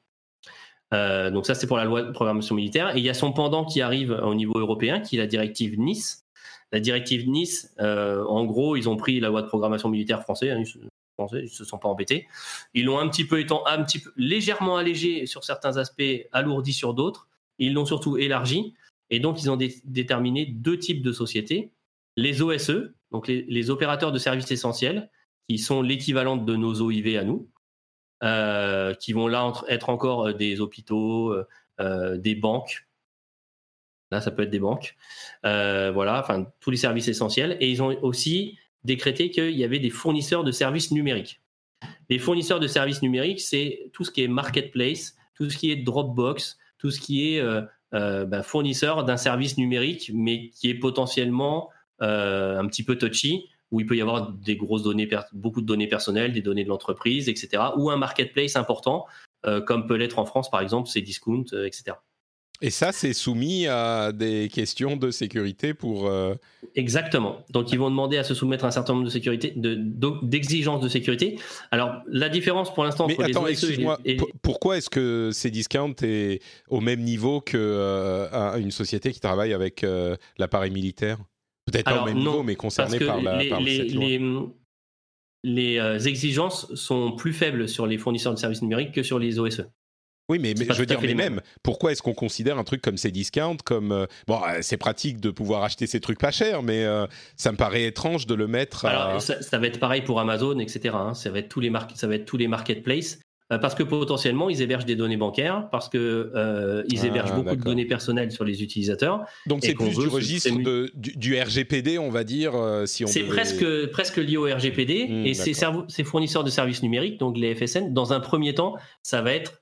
donc ça c'est pour la loi de programmation militaire. Et il y a son pendant qui arrive au niveau européen, qui est la directive Nice. La directive Nice, en gros, ils ont pris la loi de programmation militaire française, hein, ils se sont pas embêtés. Ils l'ont un petit peu étant un petit peu légèrement allégé sur certains aspects, alourdi sur d'autres. Ils l'ont surtout élargi. Et donc, ils ont déterminé deux types de sociétés. Les OSE, donc les, opérateurs de services essentiels, qui sont l'équivalent de nos OIV à nous, euh, qui vont là être encore euh, des hôpitaux, euh, des banques. Là, ça peut être des banques. voilà, enfin, tous les services essentiels. Et ils ont aussi décrété qu'il y avait des fournisseurs de services numériques. Les fournisseurs de services numériques, c'est tout ce qui est marketplace, tout ce qui est Dropbox, tout ce qui est euh, euh, ben, fournisseur d'un service numérique, mais qui est potentiellement euh, un petit peu touchy, où il peut y avoir des grosses données, beaucoup de données personnelles, des données de l'entreprise, etc. Ou un marketplace important, comme peut l'être en France, par exemple, c'est Discount, etc. Et ça, c'est soumis à des questions de sécurité pour. Euh, Exactement. Donc, ils vont demander à se soumettre à un certain nombre de sécurité, d'exigences de, sécurité. Alors, la différence pour l'instant entre attends, les moi pourquoi est-ce que Cdiscount est au même niveau que euh, une société qui travaille avec euh, l'appareil militaire? Peut-être pas au même niveau, mais concerné par la. Les, les, les exigences sont plus faibles sur les fournisseurs de services numériques que sur les OSE. Oui, mais, je veux dire, mais même, pourquoi est-ce qu'on considère un truc comme ces discounts comme euh, bon, euh, c'est pratique de pouvoir acheter ces trucs pas chers, mais euh, ça me paraît étrange de le mettre. Alors, ça, va être pareil pour Amazon, etc. Hein. ça va être tous les ça va être tous les marketplaces. Parce que potentiellement, ils hébergent des données bancaires, parce que ils ah, hébergent beaucoup de données personnelles sur les utilisateurs. Donc c'est plus du registre du, RGPD, on va dire, si on. C'est presque presque lié au RGPD mmh, et ces, fournisseurs de services numériques, donc les FSN, dans un premier temps, ça va être euh,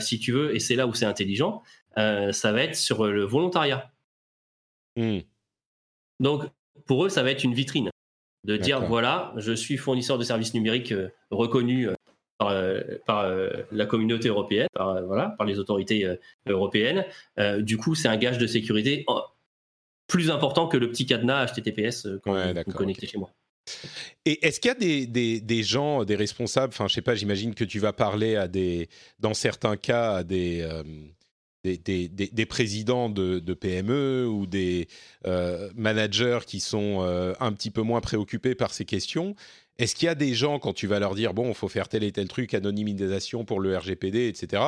si tu veux, et c'est là où c'est intelligent, euh, ça va être sur le volontariat. Hmm. Donc, pour eux, ça va être une vitrine de dire voilà, je suis fournisseur de services numériques euh, reconnu par, la communauté européenne, par, voilà, par les autorités européennes. du coup, c'est un gage de sécurité plus important que le petit cadenas HTTPS qu'on ouais, connecté chez moi. Et est-ce qu'il y a des, gens, des responsables, enfin je sais pas, j'imagine que tu vas parler à des, dans certains cas, à des, euh, des, des, présidents de, PME ou des euh, managers qui sont euh, un petit peu moins préoccupés par ces questions. Est-ce qu'il y a des gens, quand tu vas leur dire, bon, il faut faire tel et tel truc, anonymisation pour le RGPD, etc.,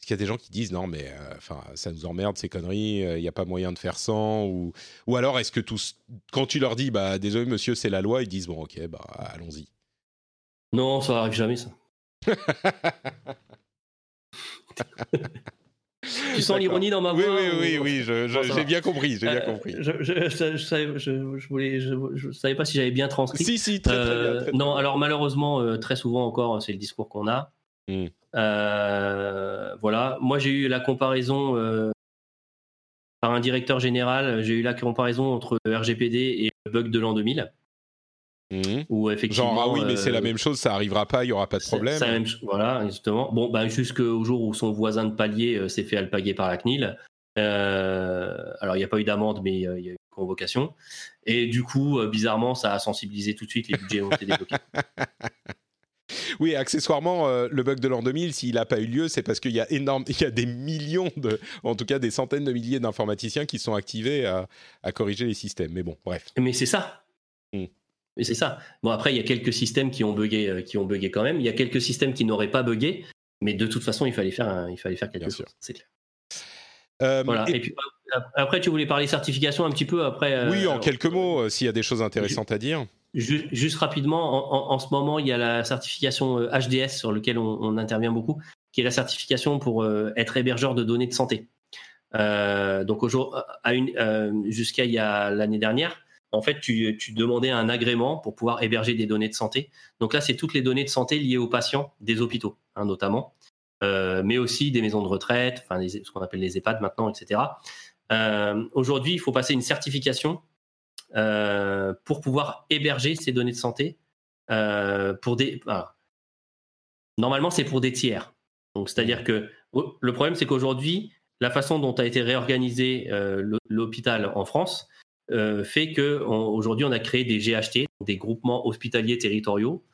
est-ce qu'il y a des gens qui disent, non, mais euh, ça nous emmerde ces conneries, euh, il n'y a pas moyen de faire sans ou, ou alors est-ce que tous, quand tu leur dis, bah, désolé monsieur, c'est la loi, ils disent, bon, ok, bah, allons-y. Non, ça n'arrive jamais, ça. Tu sens l'ironie dans ma voix Oui, oui, oui, oui j'ai bien compris, j'ai bien euh, compris. Je, je, je, je, voulais, je, savais pas si j'avais bien transcrit. Si, si, très, très, bien, euh, non, alors malheureusement, euh, très souvent encore, c'est le discours qu'on a. Hmm. Voilà, moi j'ai eu la comparaison par un directeur général, j'ai eu la comparaison entre le RGPD et le bug de l'an 2000. Mmh. effectivement, Genre, ah oui, mais c'est la euh, même chose, ça arrivera pas, il y aura pas de problème. Même, voilà, justement. Bon, bah, jusqu'au jour où son voisin de palier euh, s'est fait alpaguer par la CNIL. Euh, alors, il n'y a pas eu d'amende, mais il y a eu une convocation. Et du coup, bizarrement, ça a sensibilisé tout de suite, les budgets ont été débloqués. Oui, accessoirement, le bug de l'an 2000, s'il n'a pas eu lieu, c'est parce qu'il y a énorme, il y a des millions de, en tout cas des centaines de milliers d'informaticiens qui sont activés à, à, corriger les systèmes. Mais bon, bref. Mais c'est ça. Mmh. Mais c'est ça. Bon, après, il y a quelques systèmes qui ont bugué, euh, qui ont bugué quand même. Il y a quelques systèmes qui n'auraient pas bugué, mais de toute façon, il fallait faire, il fallait faire quelque chose. C'est clair. Euh, voilà. Et... puis après, tu voulais parler certification un petit peu après. Euh, oui, en quelques mots, s'il y a des choses intéressantes à dire. Juste, rapidement, en, ce moment, il y a la certification HDS sur laquelle on, intervient beaucoup, qui est la certification pour être hébergeur de données de santé. donc, jusqu'à l'année dernière, en fait, tu, demandais un agrément pour pouvoir héberger des données de santé. Donc là, c'est toutes les données de santé liées aux patients des hôpitaux, hein, notamment, euh, mais aussi des maisons de retraite, enfin ce qu'on appelle les EHPAD maintenant, etc. Euh, aujourd'hui, il faut passer une certification euh, pour pouvoir héberger ces données de santé pour des. normalement, c'est pour des tiers. C'est-à-dire que le problème, c'est qu'aujourd'hui, la façon dont a été réorganisé l'hôpital en France, fait qu'aujourd'hui, on, on a créé des GHT, des groupements hospitaliers territoriaux,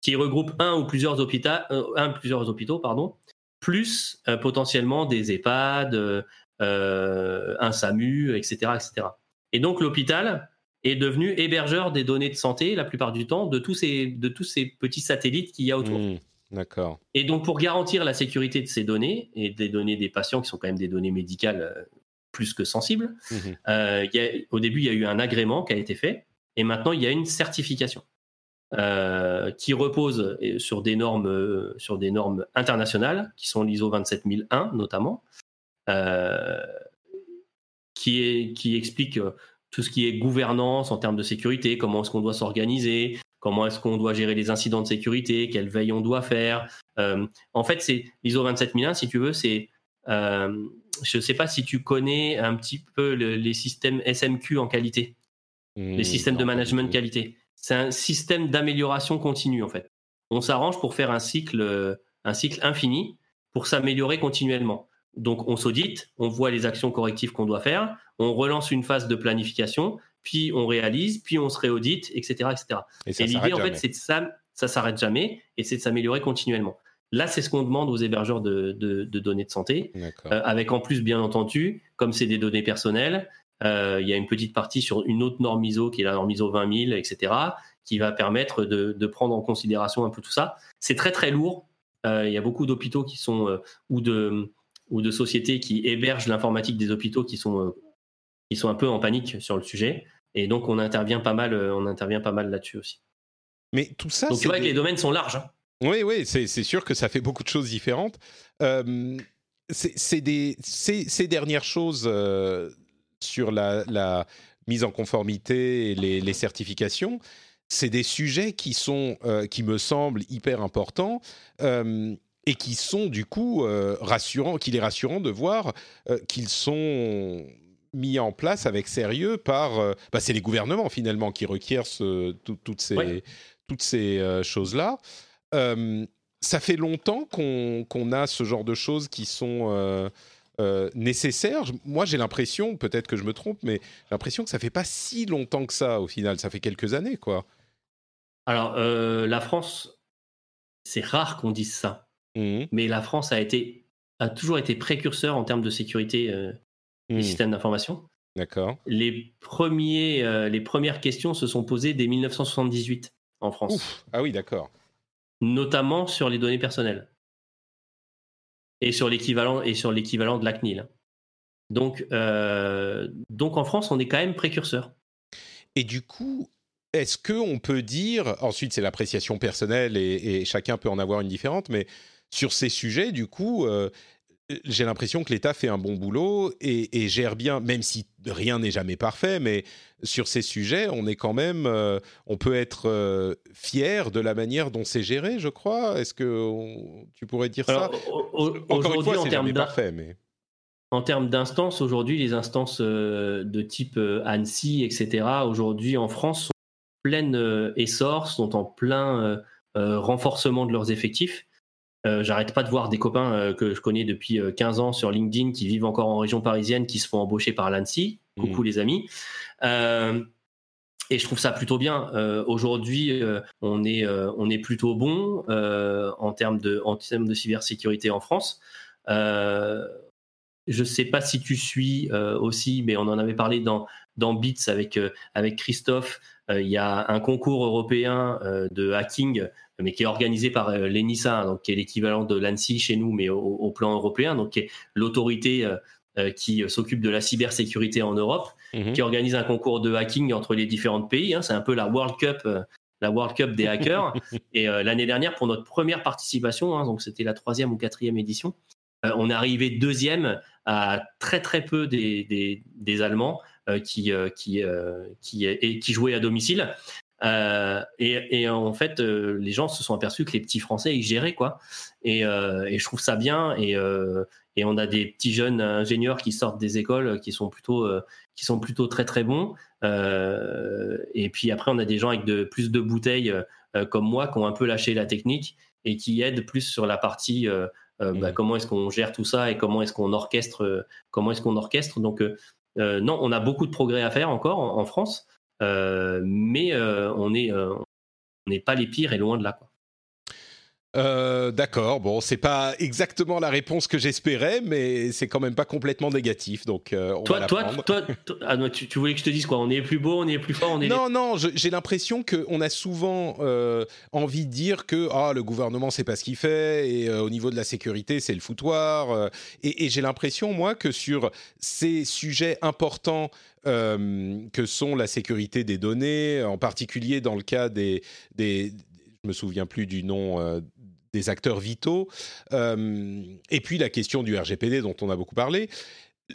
qui regroupent un ou plusieurs, hôpitaux, euh, un, plusieurs hôpitaux, pardon, plus euh, potentiellement des EHPAD, un SAMU, etc., etc. Et donc l'hôpital est devenu hébergeur des données de santé la plupart du temps de tous ces, de tous ces petits satellites qu'il y a autour. Mmh, d'accord. Et donc pour garantir la sécurité de ces données et des données des patients qui sont quand même des données médicales plus que sensible. Mmh euh, au début, il y a eu un agrément qui a été fait, et maintenant, il y a une certification euh, qui repose euh, sur des normes, sur des normes internationales, qui sont l'ISO 27001 notamment, qui, est, qui explique tout ce qui est gouvernance en termes de sécurité, comment est-ce qu'on doit s'organiser, comment est-ce qu'on doit gérer les incidents de sécurité, quelle veille on doit faire. en fait, c'est l'ISO 27001, si tu veux, c'est je ne sais pas si tu connais un petit peu les systèmes SMQ en qualité, les hmm, systèmes de management qualité. C'est un système d'amélioration continue en fait. On s'arrange pour faire un cycle, un cycle infini pour s'améliorer continuellement. Donc on s'audite, on voit les actions correctives qu'on doit faire, on relance une phase de planification, puis on réalise, puis on se réaudite, etc., etc. Et, l'idée en fait, c'est ça, ça s'arrête jamais et c'est de s'améliorer continuellement. Là, c'est ce qu'on demande aux hébergeurs de, données de santé, euh, avec en plus, bien entendu, comme c'est des données personnelles, euh, il y a une petite partie sur une autre norme ISO qui est la norme ISO 20000, etc., qui va permettre de, prendre en considération un peu tout ça. C'est très très lourd. Euh, il y a beaucoup d'hôpitaux qui sont ou de ou de sociétés qui hébergent l'informatique des hôpitaux qui sont qui sont un peu en panique sur le sujet. Et donc on intervient pas mal, on intervient pas mal là-dessus aussi. Mais tout ça. Donc tu vois que les domaines sont larges. Hein. Oui, oui, c'est sûr que ça fait beaucoup de choses différentes. Euh, c'est des, ces, dernières choses euh, sur la, mise en conformité et les, certifications, c'est des sujets qui sont, euh, qui me semblent hyper importants et qui sont du coup rassurants, qu'il est rassurant de voir qu'ils sont mis en place avec sérieux par, bah, c'est les gouvernements finalement qui requièrent ce, toutes ces, toutes ces choses-là. Ça fait longtemps qu'on a ce genre de choses qui sont euh, euh, nécessaires. Moi, j'ai l'impression, peut-être que je me trompe, mais j'ai l'impression que ça fait pas si longtemps que ça au final. Ça fait quelques années, quoi. Alors, euh, la France, c'est rare qu'on dise ça, mmh. mais la France a été a toujours été précurseur en termes de sécurité des mmh. systèmes d'information. D'accord. Les premiers, les premières questions se sont posées dès 1978 en France. Ah oui, d'accord notamment sur les données personnelles et sur l'équivalent et sur l'équivalent de la CNIL. Donc, euh, donc en France, on est quand même précurseur. Et du coup, est-ce que on peut dire ensuite c'est l'appréciation personnelle et, chacun peut en avoir une différente, mais sur ces sujets, du coup, euh, j'ai l'impression que l'État fait un bon boulot et, gère bien, même si rien n'est jamais parfait, mais sur ces sujets, on est quand même, euh, on peut être euh, fier de la manière dont c'est géré, je crois. Est-ce que tu pourrais dire ça? Encore une fois, c'est jamais parfait, mais en termes d'instances, aujourd'hui, les instances euh, de type ANSI, etc., aujourd'hui en France sont en plein essor, sont en plein renforcement de leurs effectifs. Euh, j'arrête pas de voir des copains euh, que je connais depuis 15 euh, ans sur LinkedIn qui vivent encore en région parisienne, qui se font embaucher par l'ANSI. Coucou mmh. les amis. et je trouve ça plutôt bien. Aujourd'hui, on est on est plutôt bon en termes de en termes de cybersécurité en France. je sais pas si tu suis aussi, mais on en avait parlé dans dans Bits avec avec Christophe. Il y a un concours européen de hacking mais qui est organisé par euh, l'ENISA, donc qui est l'équivalent de l'ANSI chez nous, mais au, plan européen, donc qui est l'autorité euh, euh, qui s'occupe de la cybersécurité en Europe, mhm. qui organise un concours de hacking entre les différents pays. Hein. c'est un peu la World Cup, la World Cup des hackers. Et l'année dernière, pour notre première participation, hein, donc c'était la troisième ou quatrième édition, on est arrivé deuxième à très très peu des, des, Allemands. qui qui qui, et qui jouaient à domicile. Et, et, en fait, les gens se sont aperçus que les petits Français ils géraient quoi. Et, et je trouve ça bien. Et, et on a des petits jeunes ingénieurs qui sortent des écoles qui sont plutôt qui sont plutôt très très bons. et puis après, on a des gens avec de plus de bouteilles comme moi qui ont un peu lâché la technique et qui aident plus sur la partie euh, bah, mmh. comment est-ce qu'on gère tout ça et comment est-ce qu'on orchestre, euh, comment est-ce qu'on orchestre. Donc euh, non, on a beaucoup de progrès à faire encore en, France, mais on n'est on n'est pas les pires et loin de là. Quoi. Euh, D'accord, bon, c'est pas exactement la réponse que j'espérais, mais c'est quand même pas complètement négatif, donc euh, on toi, va toi, toi, toi ah, tu, tu, voulais que je te dise quoi? On est plus beau, on est plus fort, on est. Non, non, j'ai l'impression qu'on a souvent euh, envie de dire que ah, le gouvernement c'est pas ce qu'il fait et au niveau de la sécurité c'est le foutoir. Et, et j'ai l'impression moi que sur ces sujets importants que sont la sécurité des données, en particulier dans le cas des, des je me souviens plus du nom euh, des acteurs vitaux. Euh, et puis la question du RGPD dont on a beaucoup parlé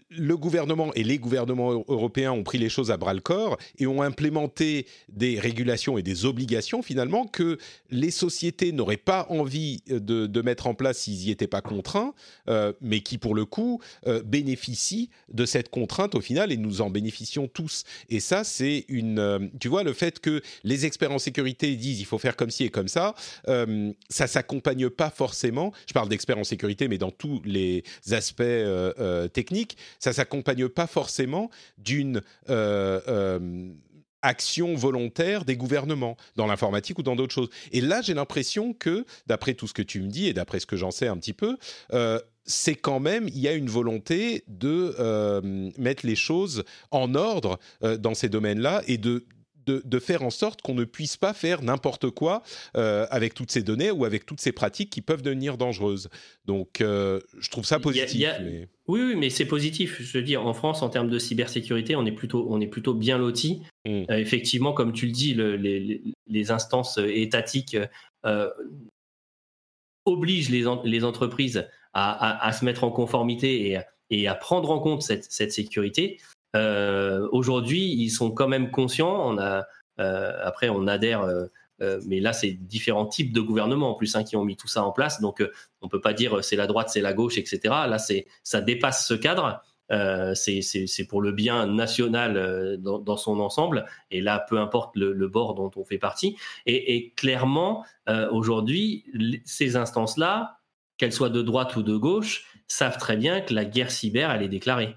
le gouvernement et les gouvernements européens ont pris les choses à bras le corps et ont implémenté des régulations et des obligations finalement que les sociétés n'auraient pas envie de, de, mettre en place s'ils n'y étaient pas contraints, euh, mais qui pour le coup euh, bénéficient de cette contrainte au final et nous en bénéficions tous. Et ça, c'est une, euh, tu vois, le fait que les experts en sécurité disent il faut faire comme ci et comme ça, euh, ça s'accompagne pas forcément. Je parle d'experts en sécurité, mais dans tous les aspects euh, euh, techniques ça s'accompagne pas forcément d'une euh, euh, action volontaire des gouvernements dans l'informatique ou dans d'autres choses. Et là, j'ai l'impression que, d'après tout ce que tu me dis et d'après ce que j'en sais un petit peu, euh, c'est quand même, il y a une volonté de mettre les choses en ordre dans ces domaines-là et de de, faire en sorte qu'on ne puisse pas faire n'importe quoi euh, avec toutes ces données ou avec toutes ces pratiques qui peuvent devenir dangereuses. Donc, euh, je trouve ça positif. Oui, oui, mais c'est positif. Je veux dire, en France, en termes de cybersécurité, on est plutôt, on est plutôt bien loti. Mm. Euh, effectivement, comme tu le dis, le, les, les, instances étatiques obligent les, les entreprises à, à, à, se mettre en conformité et, et à prendre en compte cette, cette sécurité. Euh, Aujourd'hui, ils sont quand même conscients. Euh, après, on adhère. Euh, mais là, c'est différents types de gouvernements en plus hein, qui ont mis tout ça en place. Donc, on peut pas dire c'est la droite, c'est la gauche, etc. Là, ça dépasse ce cadre. C'est pour le bien national dans, son ensemble. Et là, peu importe le, le, bord dont on fait partie. Et, et clairement, aujourd'hui, ces instances-là, qu'elles soient de droite ou de gauche, savent très bien que la guerre cyber, elle est déclarée.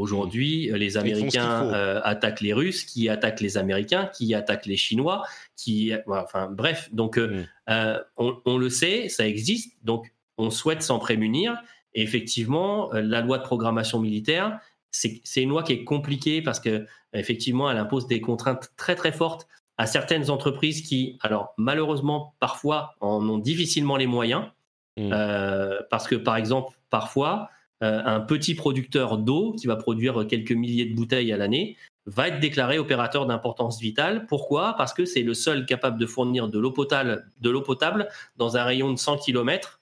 Aujourd'hui, euh, les Américains euh, attaquent les Russes, qui attaquent les Américains, qui attaquent les Chinois, qui, enfin, bref. Donc, euh, mm. on, on, le sait, ça existe. Donc, on souhaite s'en prémunir. Et effectivement, la loi de programmation militaire, c'est une loi qui est compliquée parce que, effectivement, elle impose des contraintes très très fortes à certaines entreprises qui, alors malheureusement, parfois en ont difficilement les moyens, mm. parce que, par exemple, parfois euh, un petit producteur d'eau qui va produire quelques milliers de bouteilles à l'année va être déclaré opérateur d'importance vitale. Pourquoi? Parce que c'est le seul capable de fournir de l'eau potable, de l'eau potable dans un rayon de 100 km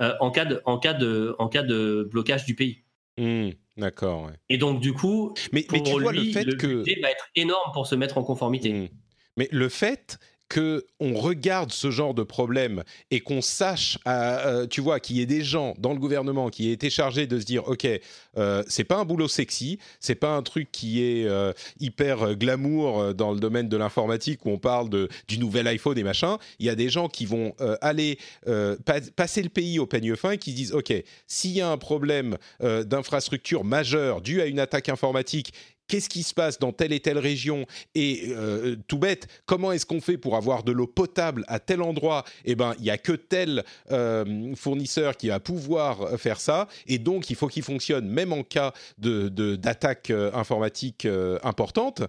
euh, en, cas de, en, cas de, en cas de blocage du pays. Mmh, D'accord. Ouais. Et donc, du coup, mais, pour mais tu lui, vois le fait le que. va être énorme pour se mettre en conformité. Mmh. Mais le fait que on regarde ce genre de problème et qu'on sache, euh, tu vois, qu'il y ait des gens dans le gouvernement qui aient été chargés de se dire, ok, euh, c'est pas un boulot sexy, c'est pas un truc qui est euh, hyper glamour dans le domaine de l'informatique où on parle de, du nouvel iPhone et machin. Il y a des gens qui vont aller pa passer le pays au peigne fin et qui se disent, ok, s'il y a un problème d'infrastructure majeur dû à une attaque informatique qu'est-ce qui se passe dans telle et telle région et euh, tout bête, comment est-ce qu'on fait pour avoir de l'eau potable à tel endroit? Eh ben, il y a que tel euh, fournisseur qui va pouvoir faire ça. Et donc il faut qu'il fonctionne même en cas de d'attaque euh, informatique euh, importante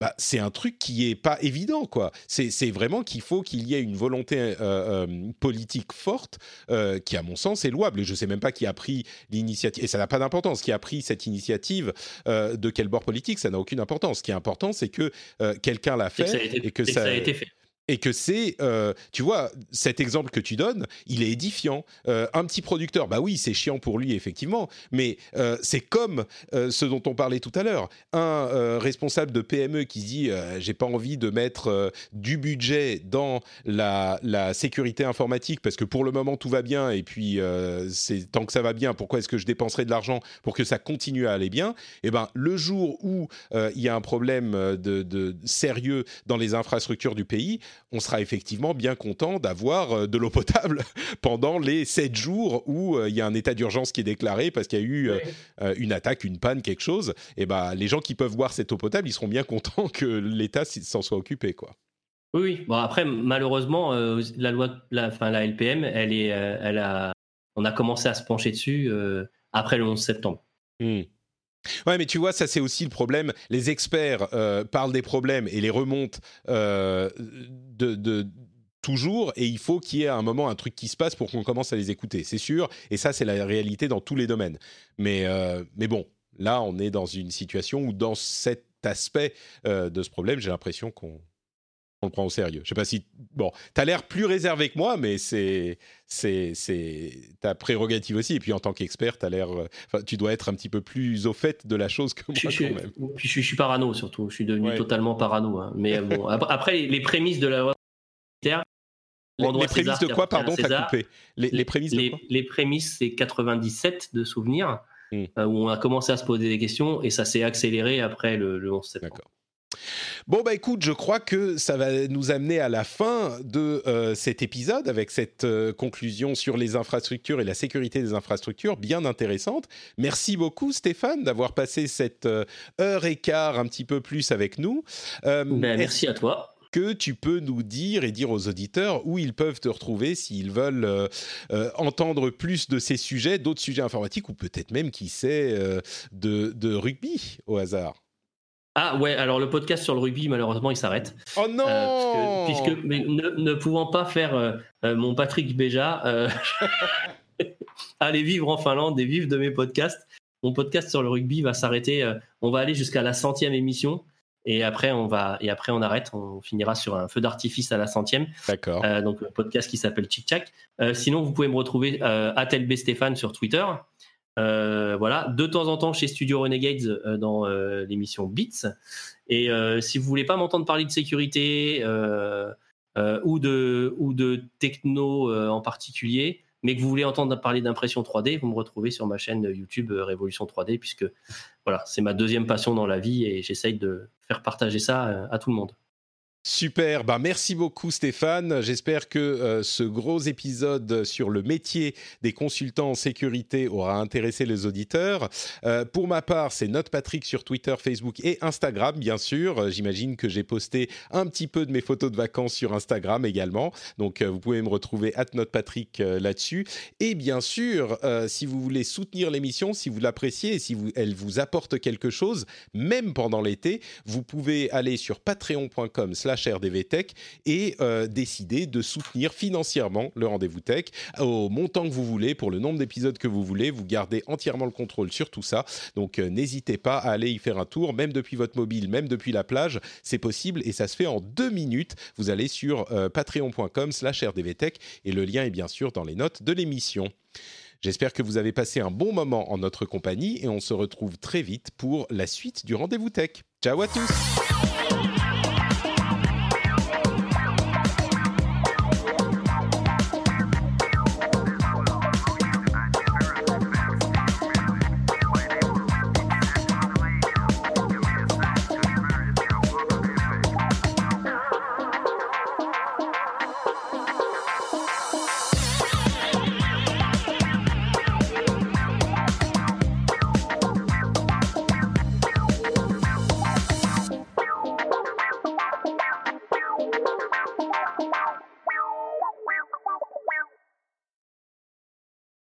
bah, c'est un truc qui est pas évident, quoi. C'est vraiment qu'il faut qu'il y ait une volonté euh, euh, politique forte, euh, qui, à mon sens, est louable. Et je sais même pas qui a pris l'initiative, et ça n'a pas d'importance, qui a pris cette initiative, de quel bord politique, ça n'a aucune importance. Ce qui est important, c'est que quelqu'un l'a fait et que, et que et ça, ça, a été fait. Et que c'est, euh, tu vois, cet exemple que tu donnes, il est édifiant. Euh, un petit producteur, bah oui, c'est chiant pour lui effectivement, mais euh, c'est comme ce dont on parlait tout à l'heure. Un responsable de PME qui dit, j'ai pas envie de mettre du budget dans la, sécurité informatique parce que pour le moment tout va bien et puis tant que ça va bien, pourquoi est-ce que je dépenserai de l'argent pour que ça continue à aller bien? Eh ben, le jour où il y a un problème de sérieux dans les infrastructures du pays on sera effectivement bien content d'avoir euh, de l'eau potable pendant les sept jours où euh, il y a un état d'urgence qui est déclaré parce qu'il y a eu euh, une attaque, une panne, quelque chose. Et ben, les gens qui peuvent boire cette eau potable, ils seront bien contents que l'État s'en soit occupé, quoi. Oui, Bon après, malheureusement, la loi, la, enfin la LPM, elle est, elle a, on a commencé à se pencher dessus après le 11 septembre. Mmh. Ouais, mais tu vois, ça c'est aussi le problème. Les experts euh, parlent des problèmes et les remontent euh, de, toujours, et il faut qu'il y ait à un moment un truc qui se passe pour qu'on commence à les écouter, c'est sûr. Et ça, c'est la réalité dans tous les domaines. Mais, euh, mais bon, là, on est dans une situation où, dans cet aspect de ce problème, j'ai l'impression qu'on on le prend au sérieux. Je sais pas si bon, tu as l'air plus réservé que moi, mais c'est c'est c'est ta prérogative aussi. Et puis en tant qu'expert, tu l'air, tu dois être un petit peu plus au fait de la chose que moi je, quand même. Puis je, suis parano surtout. Je suis devenu totalement parano. Hein. Mais bon, après les, prémices de la loi militaire. Les, les prémices de quoi, pardon, t'as coupé les, les, prémices de quoi? Les prémices, c'est 97 de souvenirs, hmm. euh, où on a commencé à se poser des questions, et ça s'est accéléré après le, le 11 septembre. D'accord. Bon, bah écoute, je crois que ça va nous amener à la fin de euh, cet épisode avec cette euh, conclusion sur les infrastructures et la sécurité des infrastructures bien intéressante. Merci beaucoup Stéphane d'avoir passé cette euh, heure et quart un petit peu plus avec nous. Ben, merci à toi que tu peux nous dire et dire aux auditeurs où ils peuvent te retrouver s'ils veulent entendre plus de ces sujets, d'autres sujets informatiques ou peut-être même, qui sait, de, rugby au hasard ah ouais, alors le podcast sur le rugby, malheureusement, il s'arrête. Oh non euh, puisque, mais ne, pouvant pas faire euh, euh, mon Patrick Béja, aller vivre en Finlande et vivre de mes podcasts, mon podcast sur le rugby va s'arrêter. on va aller jusqu'à la centième émission. Et après, on va et après on arrête. On finira sur un feu d'artifice à la centième. D'accord. donc un podcast qui s'appelle Chick Chack. sinon, vous pouvez me retrouver à Telb Stéphane sur Twitter. Euh, voilà, de temps en temps chez Studio Renegades euh, dans euh, l'émission Beats. Et si vous voulez pas m'entendre parler de sécurité ou de techno en particulier, mais que vous voulez entendre parler d'impression 3D, vous me retrouvez sur ma chaîne YouTube Révolution 3D, puisque voilà, c'est ma deuxième passion dans la vie et j'essaye de faire partager ça à tout le monde. Super, bah merci beaucoup Stéphane. J'espère que euh, ce gros épisode sur le métier des consultants en sécurité aura intéressé les auditeurs. Euh, pour ma part, c'est Note Patrick sur Twitter, Facebook et Instagram, bien sûr. Euh, j'imagine que j'ai posté un petit peu de mes photos de vacances sur Instagram également. Donc vous pouvez me retrouver at Patrick là-dessus. Et bien sûr, si vous voulez soutenir l'émission, si vous l'appréciez et si elle vous apporte quelque chose, même pendant l'été, vous pouvez aller sur patreon.com RDV Tech et euh, de soutenir financièrement le rendez-vous tech au montant que vous voulez, pour le nombre d'épisodes que vous voulez. Vous gardez entièrement le contrôle sur tout ça. Donc euh, n'hésitez pas à aller y faire un tour, même depuis votre mobile, même depuis la plage. C'est possible et ça se fait en deux minutes. Vous allez sur euh, patreon.com slash rdvtech et le lien est bien sûr dans les notes de l'émission. J'espère que vous avez passé un bon moment en notre compagnie et on se retrouve très vite pour la suite du rendez-vous tech. Ciao à tous